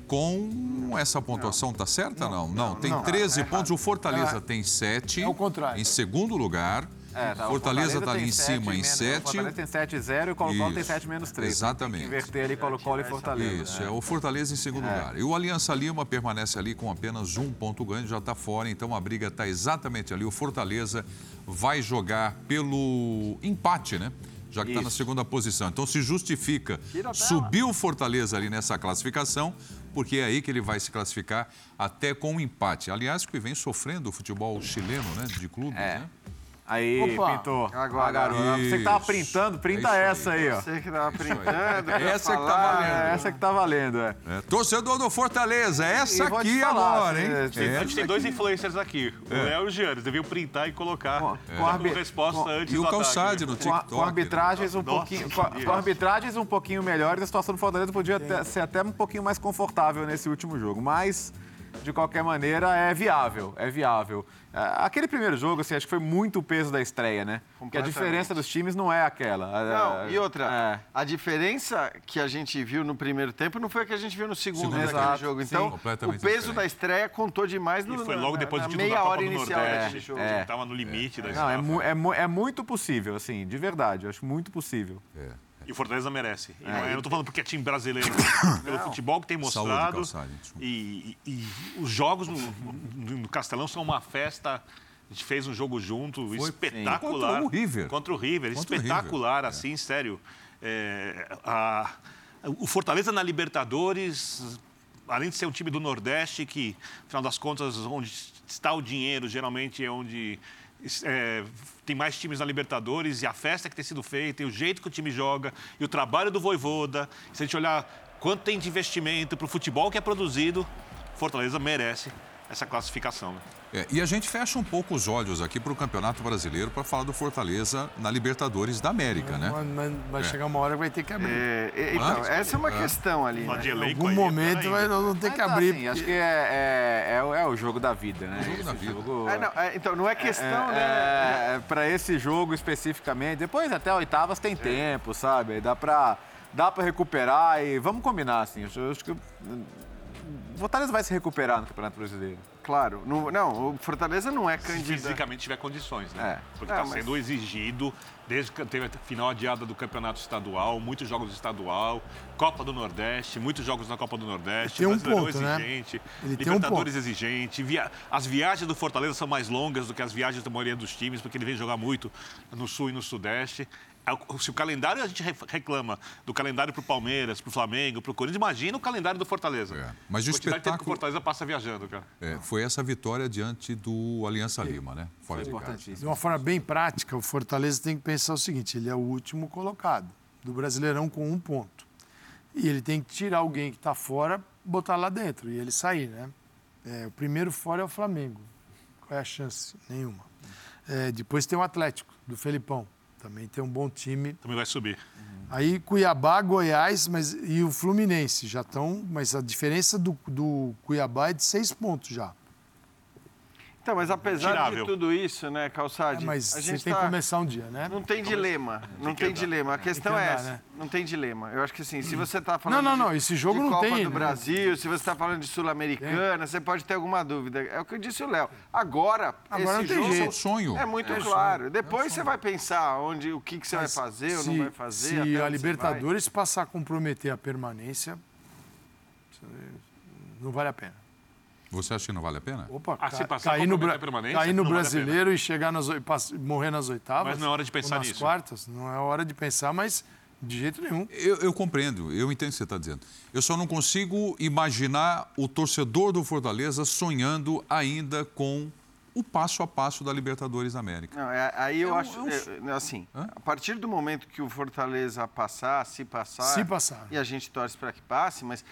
com essa pontuação, tá certa? Não, não, tem não. 13 pontos, o Fortaleza É. tem 7. É o contrário. Em segundo lugar, É, tá, Fortaleza está ali em cima em menos- O 7. Fortaleza tem 7 e 0 e o Colo-Colo tem Isso. 7 menos 3. Exatamente. Inverter ali Colo-Colo e Fortaleza. Isso, é o Fortaleza em segundo lugar. E o Aliança Lima permanece ali com apenas um ponto ganho, já está fora, então a briga está exatamente ali. O Fortaleza vai jogar pelo empate, né? já que está na segunda posição. Então se justifica subir o Fortaleza ali nessa classificação, porque é aí que ele vai se classificar até com um empate. Aliás, que vem sofrendo o futebol chileno, né? De clubes, É. né? Aí, Opa, pintou. agora. Ah, garoto. Você que tava printando, printa É isso aí. essa aí, ó. Você que tava printando. Essa que tá falar, valendo. É essa que tá valendo, é. É, Torcedor do Fortaleza, essa aqui falar, agora, hein? é, A gente tem Essa dois aqui. influencers aqui, o Léo e o Jean. Eles deviam printar e colocar Com- com como resposta com- antes E o do ataque, Calçade né? no Com, a- TikTok. com arbitragens um Nossa, pouquinho, com, a- arbitragens um pouquinho melhores, a situação do Fortaleza podia ser até um pouquinho mais confortável nesse último jogo, mas de qualquer maneira é viável, é viável. É, Aquele primeiro jogo, assim, acho que foi muito o peso da estreia, né? Porque a diferença dos times não é aquela. Não, É, e outra, é. a diferença que a gente viu no primeiro tempo não foi a que a gente viu no segundo Segundo, daquele exato, jogo. sim. Então, o peso diferente. da estreia contou demais no, E foi na- logo na- depois na do título meia da Copa hora do inicial Nordeste. desse jogo. O time tava no limite da Não, é, mu- é mu- é muito possível, assim, de verdade. Eu acho muito possível. É. E o Fortaleza merece. Não é- eu não tô falando porque é time brasileiro, (laughs) pelo futebol que tem mostrado. Desculpa. e, e- e os jogos no, no- Castelão são uma festa. A gente fez um jogo junto, espetacular. Contra o River. Contra o River, Contra o espetacular, River, é. assim, sério. É, a- o Fortaleza na Libertadores, além de ser um time do Nordeste, que, afinal das contas, onde está o dinheiro, geralmente é onde é, tem mais times na Libertadores, e a festa que tem sido feita, e o jeito que o time joga, e o trabalho do Voivoda. Se a gente olhar quanto tem de investimento para o futebol que é produzido, Fortaleza merece essa classificação. né? É, e a gente fecha um pouco os olhos aqui para o Campeonato Brasileiro para falar do Fortaleza na Libertadores da América, né? Mas, vai É. chegar uma hora que vai ter que abrir. É, é, então, Ah, essa é uma questão ali. Né? Em algum aí, momento peraí. vai, nós vamos ter Mas, que tá, abrir. assim, acho que é, é, é o- é o jogo da vida, né? O jogo da Esse vida. jogo- É, não, é, então, não é questão, né? É, para esse jogo especificamente. Depois até oitavas tem tempo, sabe? Dá pra, dá pra recuperar e vamos combinar, assim. Eu acho que. O Fortaleza vai se recuperar no Campeonato Brasileiro. Claro. Não, não, o Fortaleza não é Se candidato. fisicamente tiver condições, né? É. Porque está mas- sendo exigido, desde que teve a final adiada do campeonato estadual, muitos jogos estadual, Copa do Nordeste, muitos jogos na Copa do Nordeste, Tem um ponto, né? exigente, Ele tem um Libertadores exigente. via- As viagens do Fortaleza são mais longas do que as viagens da maioria dos times, porque ele vem jogar muito no Sul e no Sudeste. É o- Se o calendário a gente re- reclama do calendário para o Palmeiras, para o Flamengo, para o Corinthians, imagina o calendário do Fortaleza. É. Mas o tempo que o espetáculo- Fortaleza passa viajando, cara. É, foi essa vitória diante do Aliança Lima, né? Fora de casa. De Importantíssimo. uma forma bem prática, o Fortaleza tem que pensar o seguinte: ele é o último colocado do Brasileirão com um ponto. E ele tem que tirar alguém que está fora, botar lá dentro e ele sair, né? É, o primeiro fora é o Flamengo. Qual é a chance? Nenhuma. É, depois tem o Atlético, do Felipão. Também tem um bom time. Também vai subir. Aí Cuiabá, Goiás mas, e o Fluminense já estão. Mas a diferença do, do Cuiabá é de seis pontos já. Então, mas apesar Tirável. de tudo isso, né, Calçade? É, mas a você gente tem tá- que começar um dia, né? Não tem dilema, não tem andar. dilema. A questão andar, é essa, né? não tem dilema. Eu acho que assim, se você está falando Não, não, de- não, esse jogo de não Copa tem, do né? Brasil, se você está falando de Sul-Americana, você pode ter alguma dúvida. É o que eu disse o Léo. Agora, Agora esse jogo jeito. É o sonho. é muito É claro. Depois você vai pensar onde, o que, que você Mas vai fazer ou se- não vai fazer. Se a Libertadores passar a comprometer a permanência, não vale a pena. Você acha que não vale a pena? Opa, Ah, ca- se passar a cair no, bra- cair no não vale brasileiro e chegar nas, morrer nas oitavas. Mas não é hora de pensar ou nas nisso. quartas, não é hora de pensar, mas de jeito nenhum. Eu, eu compreendo, eu entendo o que você está dizendo. Eu só não consigo imaginar o torcedor do Fortaleza sonhando ainda com o passo a passo da Libertadores da América. Não, é- aí eu É um- acho, é um- é, assim, Hã? a partir do momento que o Fortaleza passar, se passar, Se passar. e a gente torce para que passe, mas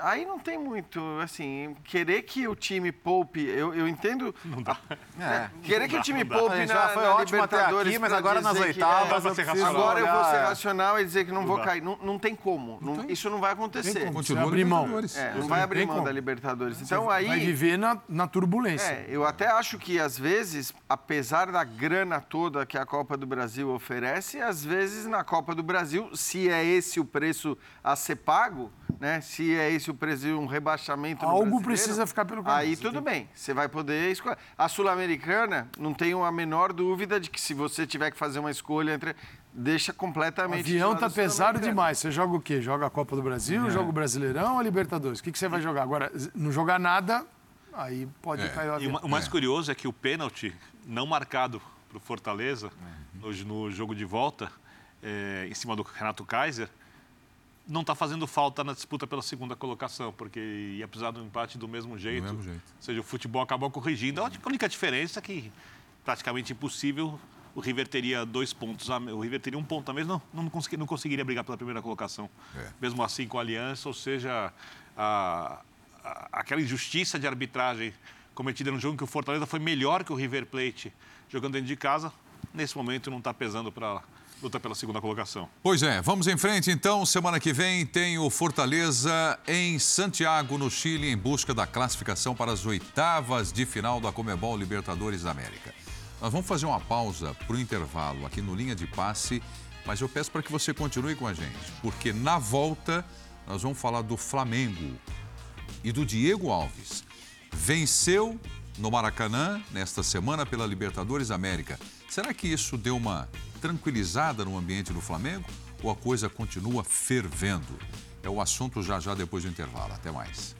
aí não tem muito, assim, querer que o time poupe, eu, eu entendo, não dá. É. querer que o time não dá. poupe A gente na, já foi na ótimo até Libertadores aqui, mas agora nas oitavas Dá pra eu ser preciso racional. Agora eu vou ser olhar- racional e dizer que não, vou dá. cair. Não, não tem como. Não- isso não vai acontecer. como. Continua abrir mão. É, não vai não abrir mão como. da Libertadores. Então aí. Vai viver na, na turbulência. É, eu até acho que às vezes, apesar da grana toda que a Copa do Brasil oferece, às vezes na Copa do Brasil, se é esse o preço a ser pago, né? Se é esse o de um rebaixamento Algo precisa ficar pelo caminho. Aí tudo tem- bem, você vai poder escolher. A Sul-Americana, não tenho a menor dúvida de que se você tiver que fazer uma escolha entre deixa O completamente de avião tá pesado demais. Você joga o quê? Joga a Copa do Brasil, joga o Brasileirão ou a Libertadores? O que, que você vai jogar? Agora, não jogar nada, aí pode É. cair o E avião. o ma- o mais curioso é que o pênalti não marcado para o Fortaleza, hoje no jogo de volta, é, em cima do Renato Kaiser, não está fazendo falta na disputa pela segunda colocação, porque ia precisar do empate do mesmo jeito. mesmo jeito. Ou seja, o futebol acabou corrigindo. A única diferença é que praticamente impossível o River teria dois pontos, a- o River teria um ponto a menos, não, não, consegui- não conseguiria brigar pela primeira colocação. É. Mesmo assim com a aliança, ou seja, a- a- aquela injustiça de arbitragem cometida no jogo em que o Fortaleza foi melhor que o River Plate jogando dentro de casa, nesse momento não está pesando para luta pela segunda colocação. Pois é, vamos em frente então. Semana que vem tem o Fortaleza em Santiago, no Chile, em busca da classificação para as oitavas de final da Comebol Libertadores da América. Nós vamos fazer uma pausa para o intervalo aqui no Linha de Passe, mas eu peço para que você continue com a gente, porque na volta nós vamos falar do Flamengo e do Diego Alves. Venceu no Maracanã nesta semana pela Libertadores América. Será que isso deu uma tranquilizada no ambiente do Flamengo ou a coisa continua fervendo? É o assunto já já depois do intervalo. Até mais.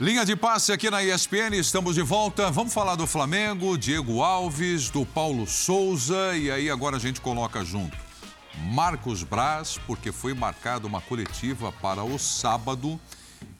Linha de passe aqui na ESPN, estamos de volta. Vamos falar do Flamengo, Diego Alves, do Paulo Souza e aí agora a gente coloca junto Marcos Braz, porque foi marcada uma coletiva para o sábado.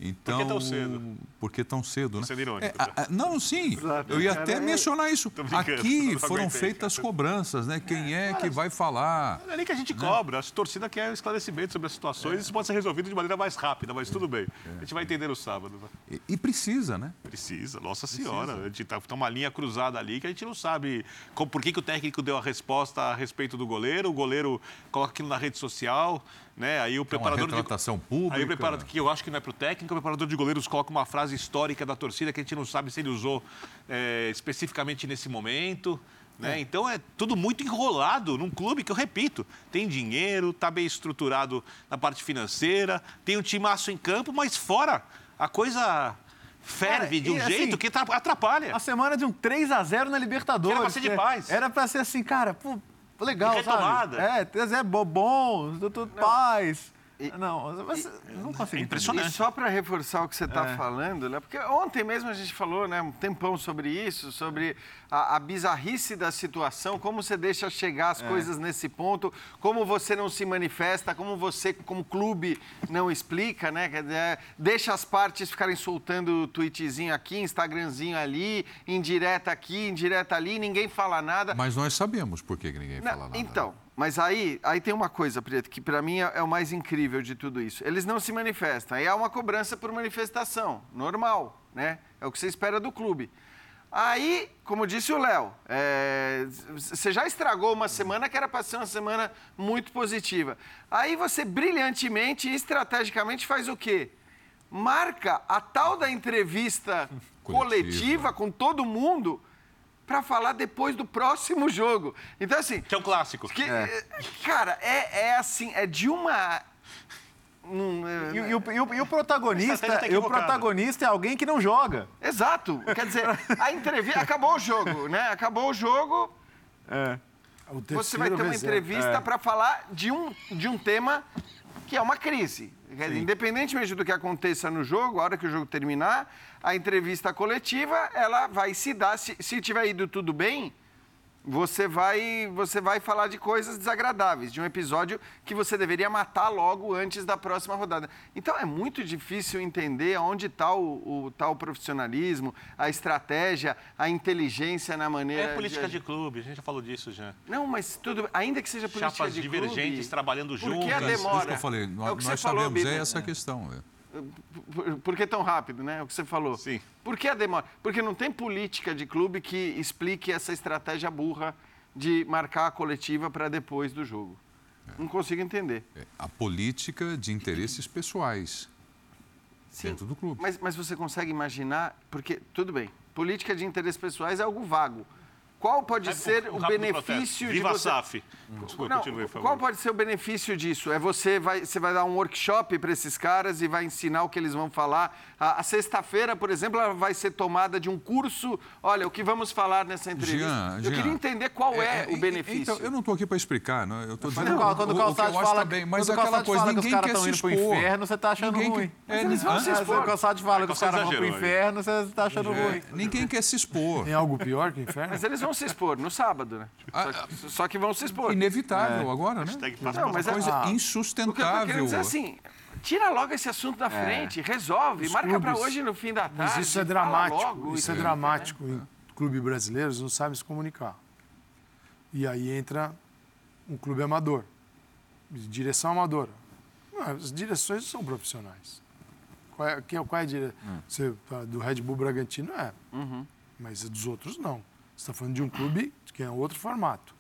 Então, Por que tão cedo? Por que tão cedo, né? Sendo irônico, É, a- a- não, sim. Exato. Eu ia até é- mencionar isso. Aqui (laughs) foram aguentei, feitas cobranças, né? Quem é que vai falar? Não é nem que a gente cobra, a torcida quer esclarecimento sobre as situações, isso pode ser resolvido de maneira mais rápida, mas tudo bem. A gente vai entender no sábado. né? E, e precisa, né? Precisa, nossa senhora. A gente tá, tá uma linha cruzada ali que a gente não sabe como- por que, que o técnico deu a resposta a respeito do goleiro, o goleiro coloca aquilo na rede social, né? Aí o É uma preparador de pública. Aí o preparador, que eu acho que não é para o técnico, o preparador de goleiros coloca uma frase histórica da torcida que a gente não sabe se ele usou é, especificamente nesse momento. Né? Então é tudo muito enrolado num clube que, eu repito, tem dinheiro, está bem estruturado na parte financeira, tem um timaço em campo, mas fora a coisa ferve Cara, de um e assim, jeito que tra- atrapalha. A semana de um 3 a 0 na Libertadores. Era pra ser de que paz. Era pra ser assim, cara, pô, legal, retomada. sabe? É, 3 é bo- bom, tudo paz. Não, mas não consigo. É impressionante. E só para reforçar o que você está falando, né? porque ontem mesmo a gente falou né, um tempão sobre isso, sobre a, a bizarrice da situação, como você deixa chegar as coisas nesse ponto, como você não se manifesta, como você, como clube, não explica, né? Dizer, deixa as partes ficarem soltando tweetzinho aqui, Instagramzinho ali, indireta aqui, indireta ali, ninguém fala nada. Mas nós sabemos por que que ninguém Não, fala nada. Então, mas aí, aí tem uma coisa, Preto, que para mim é, é o mais incrível de tudo isso. Eles não se manifestam. Aí há uma cobrança por manifestação, normal, né? É o que você espera do clube. Aí, como disse o Léo, é, você já estragou uma semana que era para ser uma semana muito positiva. Aí você brilhantemente e estrategicamente faz o quê? Marca a tal da entrevista (laughs) Coletiva. coletiva com todo mundo para falar depois do próximo jogo. Então, assim, Que é um clássico. que, eh, Cara, é, é assim, é de uma. um, eh, E, e o, e o- e o protagonista, tá e o protagonista é alguém que não joga. Exato. Quer dizer, a entrevista. Acabou o jogo, né? Acabou o jogo, É. O você vai ter uma entrevista para falar de um, de um tema que é uma crise. Dizer, Independentemente do que aconteça no jogo, a hora que o jogo terminar, a entrevista coletiva, ela vai se dar. Se, se tiver ido tudo bem, você vai, você vai falar de coisas desagradáveis, de um episódio que você deveria matar logo antes da próxima rodada. Então é muito difícil entender onde está o, o, tá o profissionalismo, a estratégia, a inteligência na maneira. É política de clube, a gente já falou disso já. Não, mas tudo, ainda que seja política Chapas de divergentes clube, trabalhando por que juntas. a Isso Isso demora? que eu falei, É nós, o que nós você falou, sabemos, Bida. é essa a questão. é. Por, que tão rápido, né? O que você falou. Sim. Por que a demora? Porque não tem política de clube que explique essa estratégia burra de marcar a coletiva para depois do jogo. Não consigo entender. É, A política de interesses pessoais Sim, dentro do clube. Mas, mas você consegue imaginar, porque, tudo bem, política de interesses pessoais é algo vago. Qual pode É, ser um o benefício de Viva você... a SAF. Desculpa, Não, continue, por favor. qual pode ser o benefício disso? É você vai, você vai dar um workshop para esses caras e vai ensinar o que eles vão falar. A, a sexta-feira, por exemplo, ela vai ser tomada de um curso. Olha, o que vamos falar nessa entrevista. Jean, Eu Jean, queria entender qual é, o e- benefício. Então, eu não estou aqui para explicar, não. eu estou dizendo Quando, o- quando o o, Calçado fala, também, mas quando o aquela coisa, fala que os ninguém caras quer estão se indo pro inferno, você tá achando Ninguém ruim. que- é, eles vão se Ah, expor. Se o Calçado fala que os caras vão pro exagerou, inferno, você tá achando É, ruim. ninguém quer se expor. Tem algo pior que o inferno? Mas eles vão se expor no sábado, né? Ah, Só que, só que vão se expor. Inevitável agora, né? Não, a mas palavra. é- Coisa Ah, insustentável. dizer é assim, tira logo esse assunto da frente, resolve, Os marca para hoje no fim da tarde. Mas isso é dramático. logo isso é dramático. Em clube brasileiro, eles não sabem se comunicar. E aí entra um clube amador, direção amadora. Não, as direções são profissionais. Qual é, quem- qual é a direção? do Red Bull Bragantino é, mas dos outros não. Você está falando de um clube que é outro formato.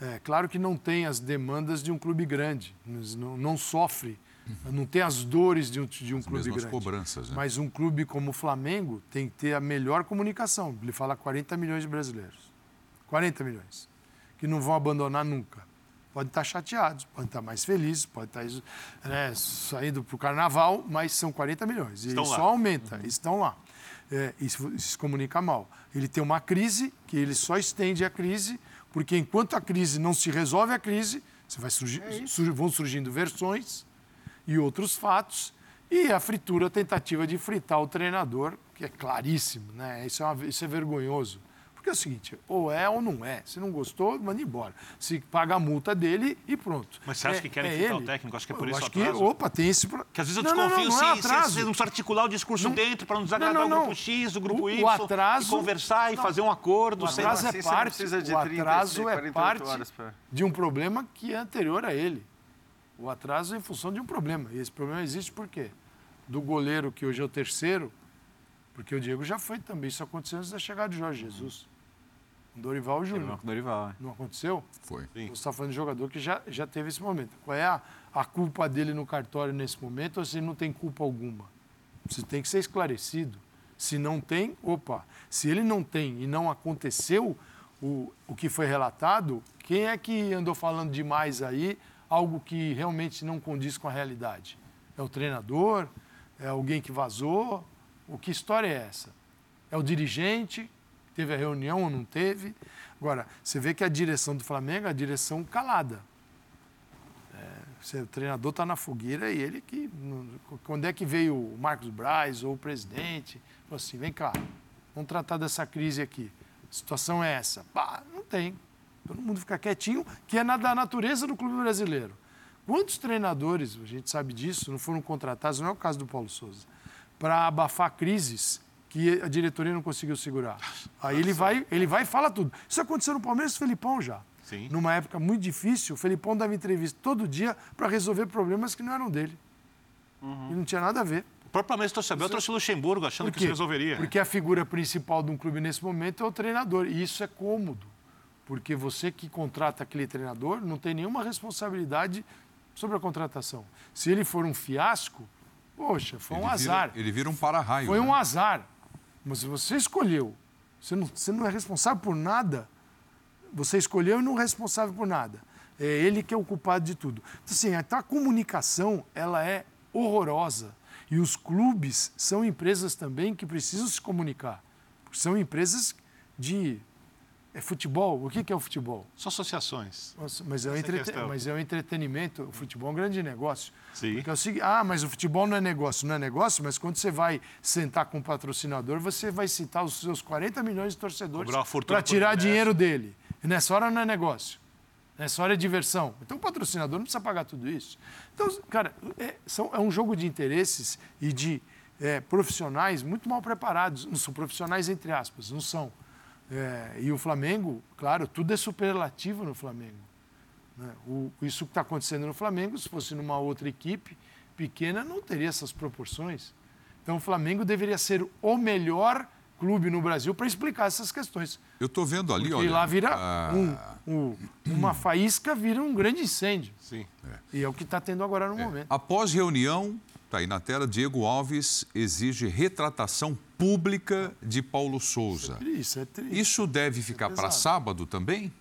É claro que não tem as demandas de um clube grande, mas não, não sofre, não tem as dores de um, de um clube mesmas grande. cobranças, né? Mas um clube como o Flamengo tem que ter a melhor comunicação. Ele fala 40 milhões de brasileiros. 40 milhões. Que não vão abandonar nunca. Podem estar chateados, podem estar mais felizes, podem estar né, saindo para o carnaval, mas são 40 milhões. E Estão só lá. aumenta, estão lá. É, isso, isso se comunica mal. Ele tem uma crise, que ele só estende a crise, porque enquanto a crise não se resolve a crise, você vai surgir, sur- vão surgindo versões e outros fatos, e a fritura, a tentativa de fritar o treinador, que é claríssimo, né? Isso é, uma- isso é vergonhoso. Porque é o seguinte, ou é ou não é. Se não gostou, manda embora. Se paga a multa dele e pronto. Mas você acha É- que querem é fritar o ele. técnico? Acho que é por Eu isso o acho que, atraso. opa, tem esse... Que às vezes eu Não, não, desconfio não, não é se, se, atraso. se não se articular o discurso Não- dentro para não desagradar Não, não, o grupo. X, o grupo O- Y, o atraso- e conversar e fazer um acordo. O sem- atraso é parte, de o 30, atraso é 48 parte pra- de um problema que é anterior a ele. O atraso é em função de um problema. E esse problema existe por quê? Do goleiro, que hoje é o terceiro, porque o Diego já foi também. Isso aconteceu antes da chegada de Jorge Jesus. Com Dorival Júnior. Banco Dorival, é. Não aconteceu? Foi. Você está falando de jogador que já, já teve esse momento. Qual é a, a culpa dele no cartório nesse momento ou se ele não tem culpa alguma? Isso tem que ser esclarecido. Se não tem, opa, se ele não tem e não aconteceu o, o que foi relatado, quem é que andou falando demais aí, algo que realmente não condiz com a realidade? É o treinador? É alguém que vazou? O que história é essa? É o dirigente? Teve a reunião ou não teve? Agora, você vê que a direção do Flamengo é a direção calada. É, o treinador está na fogueira e ele que. Quando é que veio o Marcos Braz ou o presidente? Falou assim: vem cá, vamos tratar dessa crise aqui. A situação é essa. Pá, não tem. Todo mundo fica quietinho, que é da natureza do clube brasileiro. Quantos treinadores, a gente sabe disso, não foram contratados, não é o caso do Paulo Souza, para abafar crises que a diretoria não conseguiu segurar? Aí ele vai, ele vai e fala tudo. Isso aconteceu no Palmeiras com o Felipão já. Sim. Numa época muito difícil, o Felipão dava entrevista todo dia para resolver problemas que não eram dele. E não tinha nada a ver. O próprio Palmeiras trouxe Abel, trouxe o Luxemburgo, achando que isso resolveria. Porque a figura principal de um clube nesse momento é o treinador. E isso é cômodo. Porque você que contrata aquele treinador não tem nenhuma responsabilidade sobre a contratação. Se ele for um fiasco, poxa, foi um Ele vira- azar. ele vira um para-raio. Foi né? um azar. Mas você escolheu. Você não, você não é responsável por nada. Você escolheu e não é responsável por nada. É ele que é o culpado de tudo. Então, assim, a comunicação ela é horrorosa. E os clubes são empresas também que precisam se comunicar. São empresas de é futebol. O que que é o futebol? São associações. Nossa, mas, é o Essa a entrete- questão. mas é o entretenimento. O futebol é um grande negócio. Sim. Porque é o seguinte, ah, mas o futebol não é negócio. Não é negócio, mas quando você vai sentar com o patrocinador, você vai citar os seus 40 milhões de torcedores para tirar dinheiro dele. E nessa hora não é negócio. Nessa hora é diversão. Então o patrocinador não precisa pagar tudo isso. Então, cara, é, são- é um jogo de interesses e de é, profissionais muito mal preparados. Não são profissionais, entre aspas, não são. É, e o Flamengo, claro, tudo é superlativo no Flamengo. né? O- isso que está acontecendo no Flamengo, se fosse numa outra equipe pequena, não teria essas proporções. Então o Flamengo deveria ser o melhor clube no Brasil para explicar essas questões. Eu estou vendo ali, E olha. lá vira um- um- uma faísca, vira um grande incêndio. Sim. E é o que está tendo agora no momento. Após reunião, tá aí na tela, Diego Alves exige retratação pública de Paulo Souza. Isso é triste. Isso deve ficar para sábado também?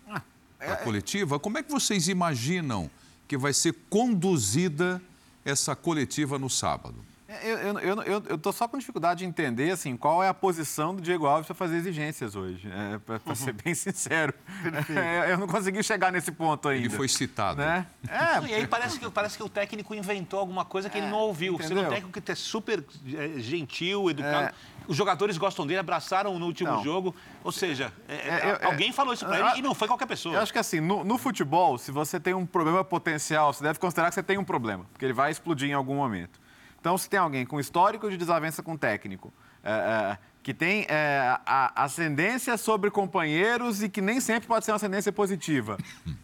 A coletiva? Como é que vocês imaginam que vai ser conduzida essa coletiva no sábado? É, Eu, eu, eu, eu, eu tô só com dificuldade de entender assim, qual é a posição do Diego Alves para fazer exigências hoje, é, para ser bem sincero. (laughs) É, eu não consegui chegar nesse ponto ainda. Ele foi citado. Né? É, E aí parece que, parece que o técnico inventou alguma coisa que ele não ouviu. Sendo entendeu? um técnico que é super é, gentil, educado. É. Os jogadores gostam dele, abraçaram no último Não. jogo. Ou seja, é, é, É, eu- alguém falou isso pra eu- ele e não foi qualquer pessoa. Eu acho que assim, no, no futebol, se você tem um problema potencial, você deve considerar que você tem um problema, porque ele vai explodir em algum momento. Então, se tem alguém com histórico de desavença com técnico, é, é, que tem é, ascendência sobre companheiros e que nem sempre pode ser uma ascendência positiva,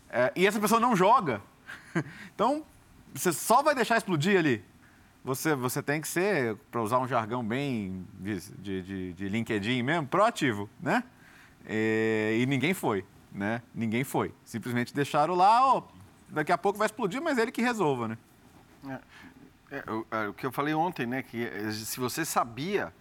é, e essa pessoa não joga, (laughs) então você só vai deixar explodir ali. Você, você tem que ser, para usar um jargão bem de, de, de- LinkedIn mesmo, proativo, né? É, e ninguém foi, né? Ninguém foi. Simplesmente deixaram lá, ó, daqui a pouco vai explodir, mas ele que resolva, né? É, o, é, o que eu falei ontem, né? Que é, se você sabia,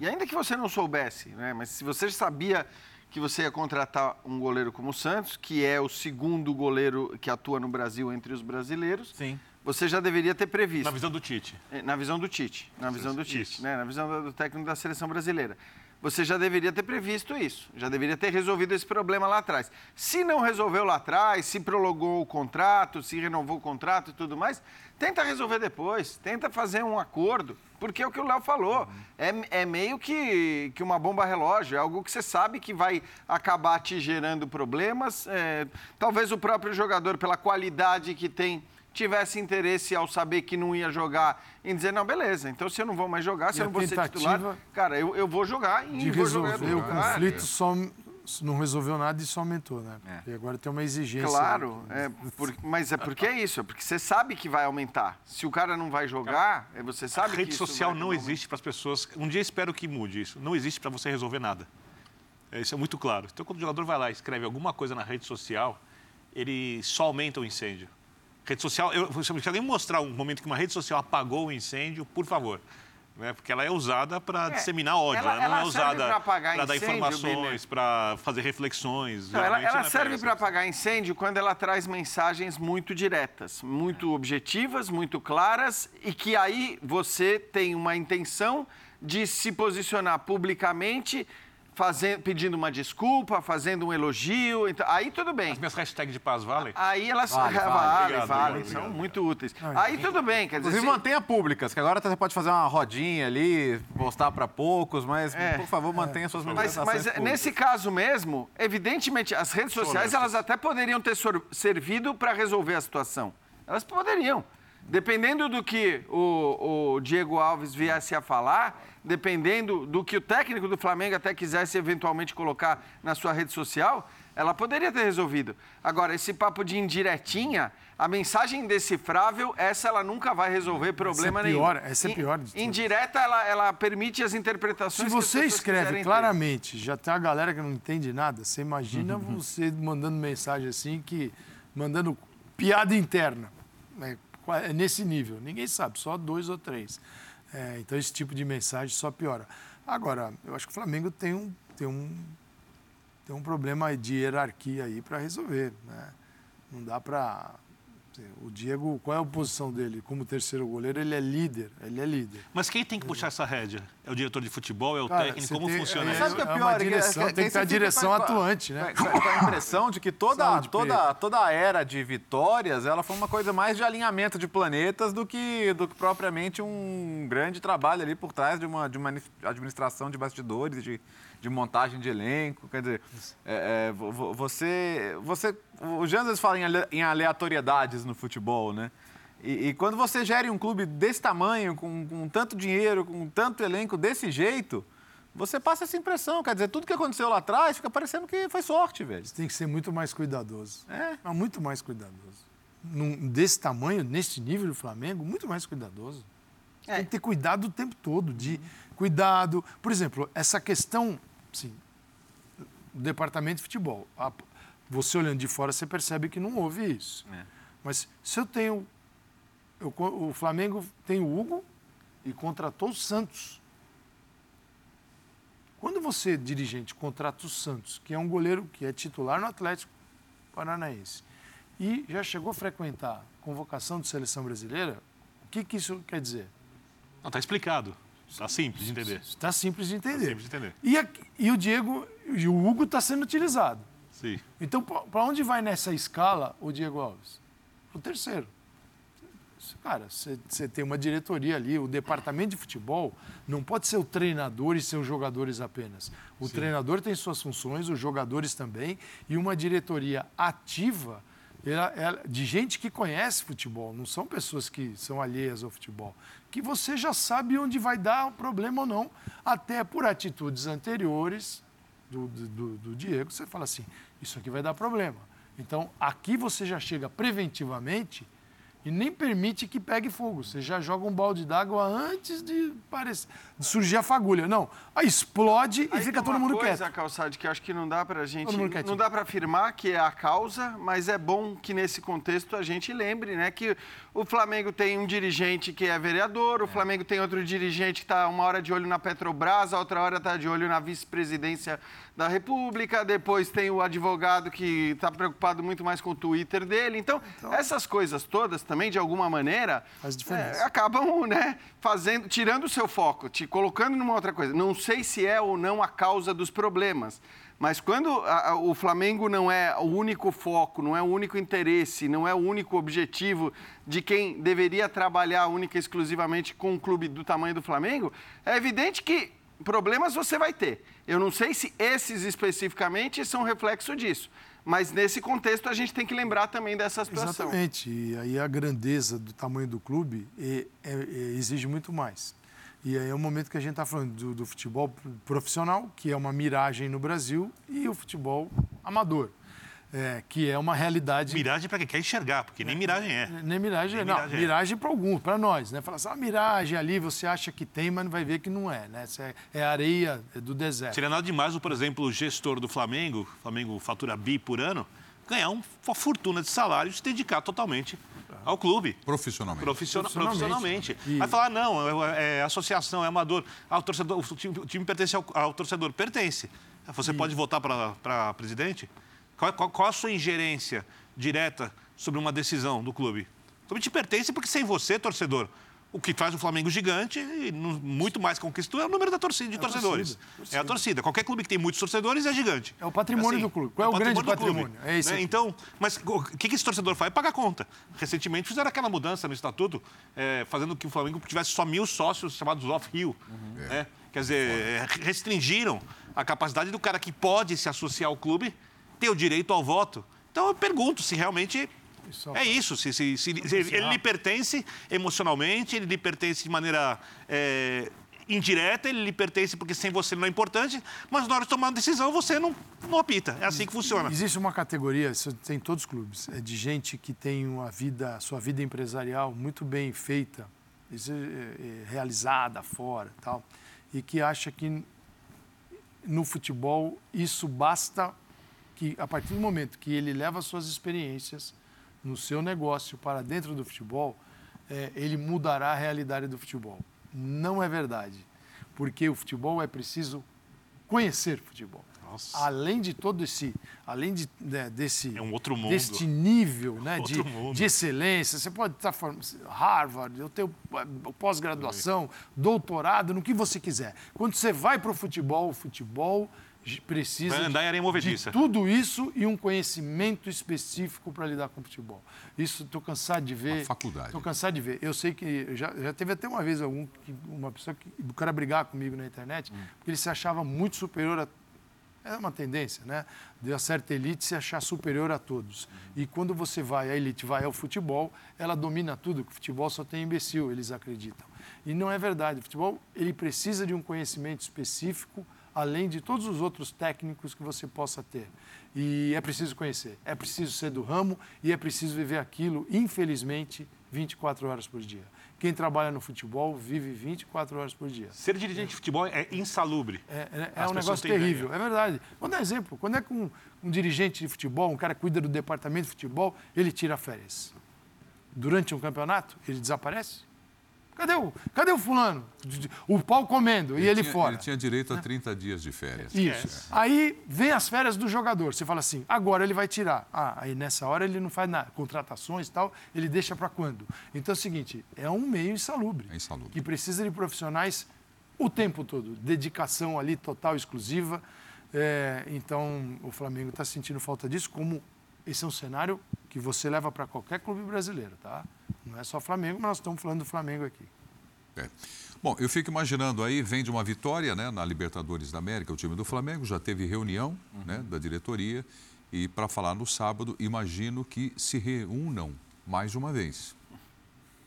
e ainda que você não soubesse, né? Mas se você sabia que você ia contratar um goleiro como o Santos, que é o segundo goleiro que atua no Brasil entre os brasileiros, Sim. você já deveria ter previsto. Na visão do Tite. É, Na visão do Tite, na visão do Tite, né? na visão do técnico da seleção brasileira. Você já deveria ter previsto isso, já deveria ter resolvido esse problema lá atrás. Se não resolveu lá atrás, se prolongou o contrato, se renovou o contrato e tudo mais, tenta resolver depois, tenta fazer um acordo, porque é o que o Léo falou, é, é meio que, que uma bomba relógio, é algo que você sabe que vai acabar te gerando problemas. é, talvez o próprio jogador, pela qualidade que tem, tivesse interesse ao saber que não ia jogar em dizer, não, beleza, então se eu não vou mais jogar, se E eu não vou ser titular, cara, eu, eu vou jogar e de vou jogar resolver o do lugar. conflito só não resolveu nada e só aumentou, né? É. E agora tem uma exigência. Claro, é, por- mas é porque é isso, é porque você sabe que vai aumentar. Se o cara não vai jogar, é, você sabe a que rede isso social vai não aumentar. existe para as pessoas. Um dia espero que mude isso. Não existe para você resolver nada. É, Isso é muito claro. Então, quando o jogador vai lá e escreve alguma coisa na rede social, ele só aumenta o incêndio. Rede social, eu, se alguém mostrar um momento que uma rede social apagou o incêndio, por favor. Né? Porque ela é usada para disseminar ódio, ela- ela, não ela é serve usada para dar informações, para fazer reflexões. Não, ela, ela não é serve para apagar incêndio quando ela traz mensagens muito diretas, muito objetivas, muito claras e que aí você tem uma intenção de se posicionar publicamente, fazendo, pedindo uma desculpa, fazendo um elogio. Então, aí tudo bem. As minhas hashtags de paz valem? Aí elas Vale, (laughs) vale, vale. vale, Obrigado, vale, obrigado, são obrigado. muito úteis. Aí tudo bem, quer dizer, Inclusive, se- mantenha públicas, que agora você pode fazer uma rodinha ali, postar para poucos, mas, É. por favor, mantenha suas Mas, manifestações mas públicas. nesse caso mesmo, evidentemente, as redes sociais elas até poderiam ter sor- servido para resolver a situação. Elas poderiam. Dependendo do que o, o Diego Alves viesse a falar, dependendo do que o técnico do Flamengo até quisesse eventualmente colocar na sua rede social, ela poderia ter resolvido. Agora, esse papo de indiretinha, a mensagem indecifrável, essa ela nunca vai resolver problema pior, nenhum. essa é pior de. Indireta, ela, ela permite as interpretações Se você escreve quiserem ter. claramente, já tem a galera que não entende nada, você imagina Uhum. você mandando mensagem assim, que mandando piada interna. É, é nesse nível. Ninguém sabe, só dois ou três. É, então esse tipo de mensagem só piora. Agora, eu acho que o Flamengo tem um, tem um, tem um problema de hierarquia aí para resolver. Né? Não dá para. O Diego, qual é a posição dele? Como terceiro goleiro, ele é líder. Ele é líder. Mas quem tem que puxar essa rédea? É o diretor de futebol? É o Cara, técnico? Como tem- funciona é- isso? Sabe o que é É pior? É direção, é que- tem que ter a direção com atuante, né? (laughs) Com a- impressão de que toda, Saúde, toda, toda a era de vitórias, ela foi uma coisa mais de alinhamento de planetas do que, do que propriamente um grande trabalho ali por trás de uma, de uma administração de bastidores, de, de montagem de elenco. Quer dizer, é, é, vo- vo- você, você... O Jean às vezes fala em aleatoriedades no futebol, né? E, e quando você gere um clube desse tamanho, com, com tanto dinheiro, com tanto elenco desse jeito, você passa essa impressão. Quer dizer, tudo que aconteceu lá atrás fica parecendo que foi sorte, velho. Você tem que ser muito mais cuidadoso. É. Mas muito mais cuidadoso. Num- desse tamanho, nesse nível do Flamengo, muito mais cuidadoso. É. Tem que ter cuidado o tempo todo, de cuidado. Por exemplo, essa questão, sim, do departamento de futebol. A- Você olhando de fora, você percebe que não houve isso. É. Mas se eu tenho. Eu o Flamengo tem o Hugo e contratou o Santos. Quando você, dirigente, contrata o Santos, que é um goleiro que é titular no Atlético Paranaense, e já chegou a frequentar convocação de seleção brasileira, o que, que isso quer dizer? Não, está explicado. Está simples de entender. Está simples de entender. Tá simples de entender. E, aqui, e o Diego e o Hugo está sendo utilizado. Sim. Então, para onde vai nessa escala o Diego Alves? O terceiro. Cara, você tem uma diretoria ali, o departamento de futebol não pode ser o treinador e seus jogadores apenas. O Sim. treinador tem suas funções, os jogadores também, e uma diretoria ativa ela, ela, de gente que conhece futebol, não são pessoas que são alheias ao futebol, que você já sabe onde vai dar o problema ou não, até por atitudes anteriores do, do, do Diego, você fala assim, isso aqui vai dar problema. Então, aqui você já chega preventivamente e nem permite que pegue fogo. Você já joga um balde d'água antes de, parecer, surgir a fagulha. Não, aí explode aí e fica todo mundo coisa, quieto. coisa, Calçade, que acho que não dá para gente... Não dá para afirmar que é a causa, mas é bom que nesse contexto a gente lembre né, que o Flamengo tem um dirigente que é vereador, o Flamengo tem outro dirigente que está uma hora de olho na Petrobras, a outra hora está de olho na vice-presidência da República, depois tem o advogado que está preocupado muito mais com o Twitter dele. Então, então essas coisas todas também, de alguma maneira, é, acabam né, fazendo, tirando o seu foco, te colocando numa outra coisa. Não sei se é ou não a causa dos problemas. Mas quando a, a, o Flamengo não é o único foco, não é o único interesse, não é o único objetivo de quem deveria trabalhar única e exclusivamente com um clube do tamanho do Flamengo, é evidente que problemas você vai ter. Eu não sei se esses especificamente são reflexo disso. Mas nesse contexto a gente tem que lembrar também dessa situação. Exatamente. E aí a grandeza do tamanho do clube é, é, é, exige muito mais. E aí é o momento que a gente está falando do, do futebol profissional, que é uma miragem no Brasil, e o futebol amador. É, que é uma realidade. Miragem para quem quer enxergar, porque nem miragem é. Nem miragem, nem não. Miragem, é. miragem para alguns, para nós, né? Falar assim, ah, miragem ali você acha que tem, mas vai ver que não é, né? É, é areia do deserto. Seria nada demais, por exemplo, o gestor do Flamengo, Flamengo fatura bi por ano, ganhar uma fortuna de salário e se dedicar totalmente ao clube. Profissionalmente. Profissional, profissionalmente. profissionalmente. Vai falar, não, é, é, associação, é amador. Ah, o, torcedor, o, time, o time pertence ao, ao torcedor. Pertence. Você e... pode votar para presidente? Qual, qual, qual, a sua ingerência direta sobre uma decisão do clube? O clube te pertence porque sem você, torcedor, o que faz o Flamengo gigante e muito mais conquistou é o número da torcida, de é torcedores. Torcida, torcida. É a torcida. Qualquer clube que tem muitos torcedores é gigante. É o patrimônio assim, do clube. Qual é, o, o grande patrimônio? É isso. Né? Então, mas o que, esse torcedor faz? Paga a conta. Recentemente fizeram aquela mudança no estatuto, é, fazendo que o Flamengo tivesse só mil sócios chamados off-hill. Uhum. Né? Quer dizer, restringiram a capacidade do cara que pode se associar ao clube ter o direito ao voto. Então eu pergunto se realmente é isso, se, se, se, ele lhe pertence emocionalmente, ele lhe pertence de maneira é, indireta, ele lhe pertence porque sem você não é importante, mas na hora de tomar uma decisão você não, não apita. É assim que funciona. Existe uma categoria, isso tem em todos os clubes, é de gente que tem uma vida, sua vida empresarial muito bem feita, é, é, realizada fora tal, e que acha que no futebol isso basta que a partir do momento que ele leva suas experiências no seu negócio para dentro do futebol, é, ele mudará a realidade do futebol. Não é verdade, porque o futebol é preciso conhecer futebol. Nossa. Além de todo esse, além de, né, desse, é um outro mundo. deste nível né, (laughs) de, de, excelência, você pode estar formando Harvard, eu tenho pós-graduação, doutorado, no que você quiser. Quando você vai para o futebol, o futebol precisa de tudo isso e um conhecimento específico para lidar com o futebol. Isso estou cansado de ver. Uma faculdade. Estou cansado de ver. Eu sei que já, já teve até uma vez algum uma pessoa que o cara brigar comigo na internet hum. porque ele se achava muito superior a é uma tendência, né? De a certa elite se achar superior a todos. Uhum. E quando você vai, a elite vai ao futebol, ela domina tudo, que o futebol só tem imbecil, eles acreditam. E não é verdade. O futebol, ele precisa de um conhecimento específico além de todos os outros técnicos que você possa ter. E é preciso conhecer, é preciso ser do ramo e é preciso viver aquilo, infelizmente, 24 horas por dia. Quem trabalha no futebol vive 24 horas por dia. Ser dirigente é. de futebol é insalubre. É, é, é um negócio terrível, ideia. é verdade. Vou dar exemplo. Quando é que um, um dirigente de futebol, um cara que cuida do departamento de futebol, ele tira férias? Durante um campeonato, ele desaparece? Cadê o, cadê o fulano? O pau comendo e ele tinha, fora. Ele tinha direito a 30 dias de férias. Isso. Aí vem as férias do jogador. Você fala assim, agora ele vai tirar. Ah, aí nessa hora ele não faz nada. Contratações e tal, ele deixa para quando? Então é o seguinte, é um meio insalubre. É insalubre. Que precisa de profissionais o tempo todo. Dedicação ali total, exclusiva. É, então o Flamengo está sentindo falta disso, como esse é um cenário que você leva para qualquer clube brasileiro, tá? Não é só Flamengo, mas nós estamos falando do Flamengo aqui. É. Bom, eu fico imaginando aí, vem de uma vitória né, na Libertadores da América, o time do Flamengo já teve reunião Uhum. né, da diretoria e para falar no sábado, imagino que se reúnam mais uma vez.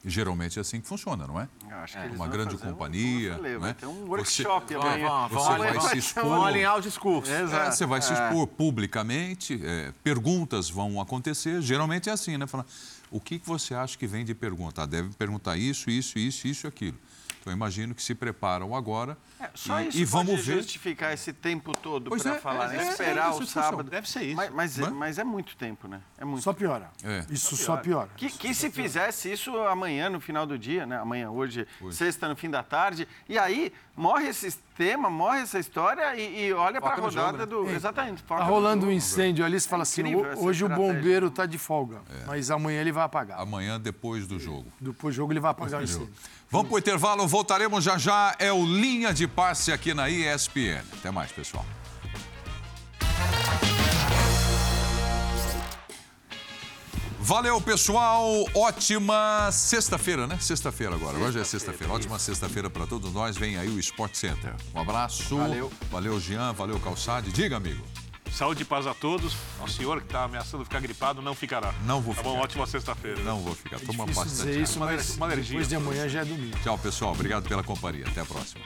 Geralmente é assim que funciona, não é? Eu acho que É, eles uma vão grande fazer um- companhia, eu falei, né? Vai ter um Você- workshop Vamos, amanhã. vamos, Você vai se expor. Vamos alinhar os discursos. É, você vai se É. expor publicamente, é, perguntas vão acontecer, geralmente é assim, né? Fala, o que, que você acha que vem de pergunta? Ah, deve perguntar isso, isso, isso, isso e aquilo. Eu imagino que se preparam agora É, Só e, isso e pode vamos ver. justificar esse tempo todo para é, falar, é, né? é, esperar é, o isso sábado. Deve ser isso. Mas, mas, é, é? mas é muito tempo, né? É muito Só piora. É. Isso só piora. Que, que se fizesse isso amanhã, no final do dia, né? Amanhã, hoje, sexta, no fim da tarde. E aí, morre esse tema, morre essa história e, e olha para a rodada jogo, do... Exatamente. Tá no rolando um incêndio ali, você fala assim, incrível "Ho- essa hoje o estratégia." bombeiro está de folga, mas amanhã ele vai apagar. Amanhã, depois do jogo. Depois do jogo ele vai apagar o incêndio. Vamos para o intervalo, voltaremos já já. É o Linha de Passe aqui na ESPN. Até mais, pessoal. Valeu, pessoal. Ótima sexta-feira, né? Sexta-feira agora. Agora já é sexta-feira. Ótima sexta-feira para todos nós. Vem aí o Sport Center. Um abraço. Valeu. Valeu, Jean. Valeu, Calçade. Diga, amigo. Saúde e paz a todos. Ao senhor que está ameaçando ficar gripado, não ficará. Não vou Tá bom, ficar. ótima sexta-feira. Não vou ficar. Toma Difícil bastante dizer isso, Uma mas uma alergia. depois de amanhã já é domingo. Tchau, pessoal. Obrigado pela companhia. Até a próxima.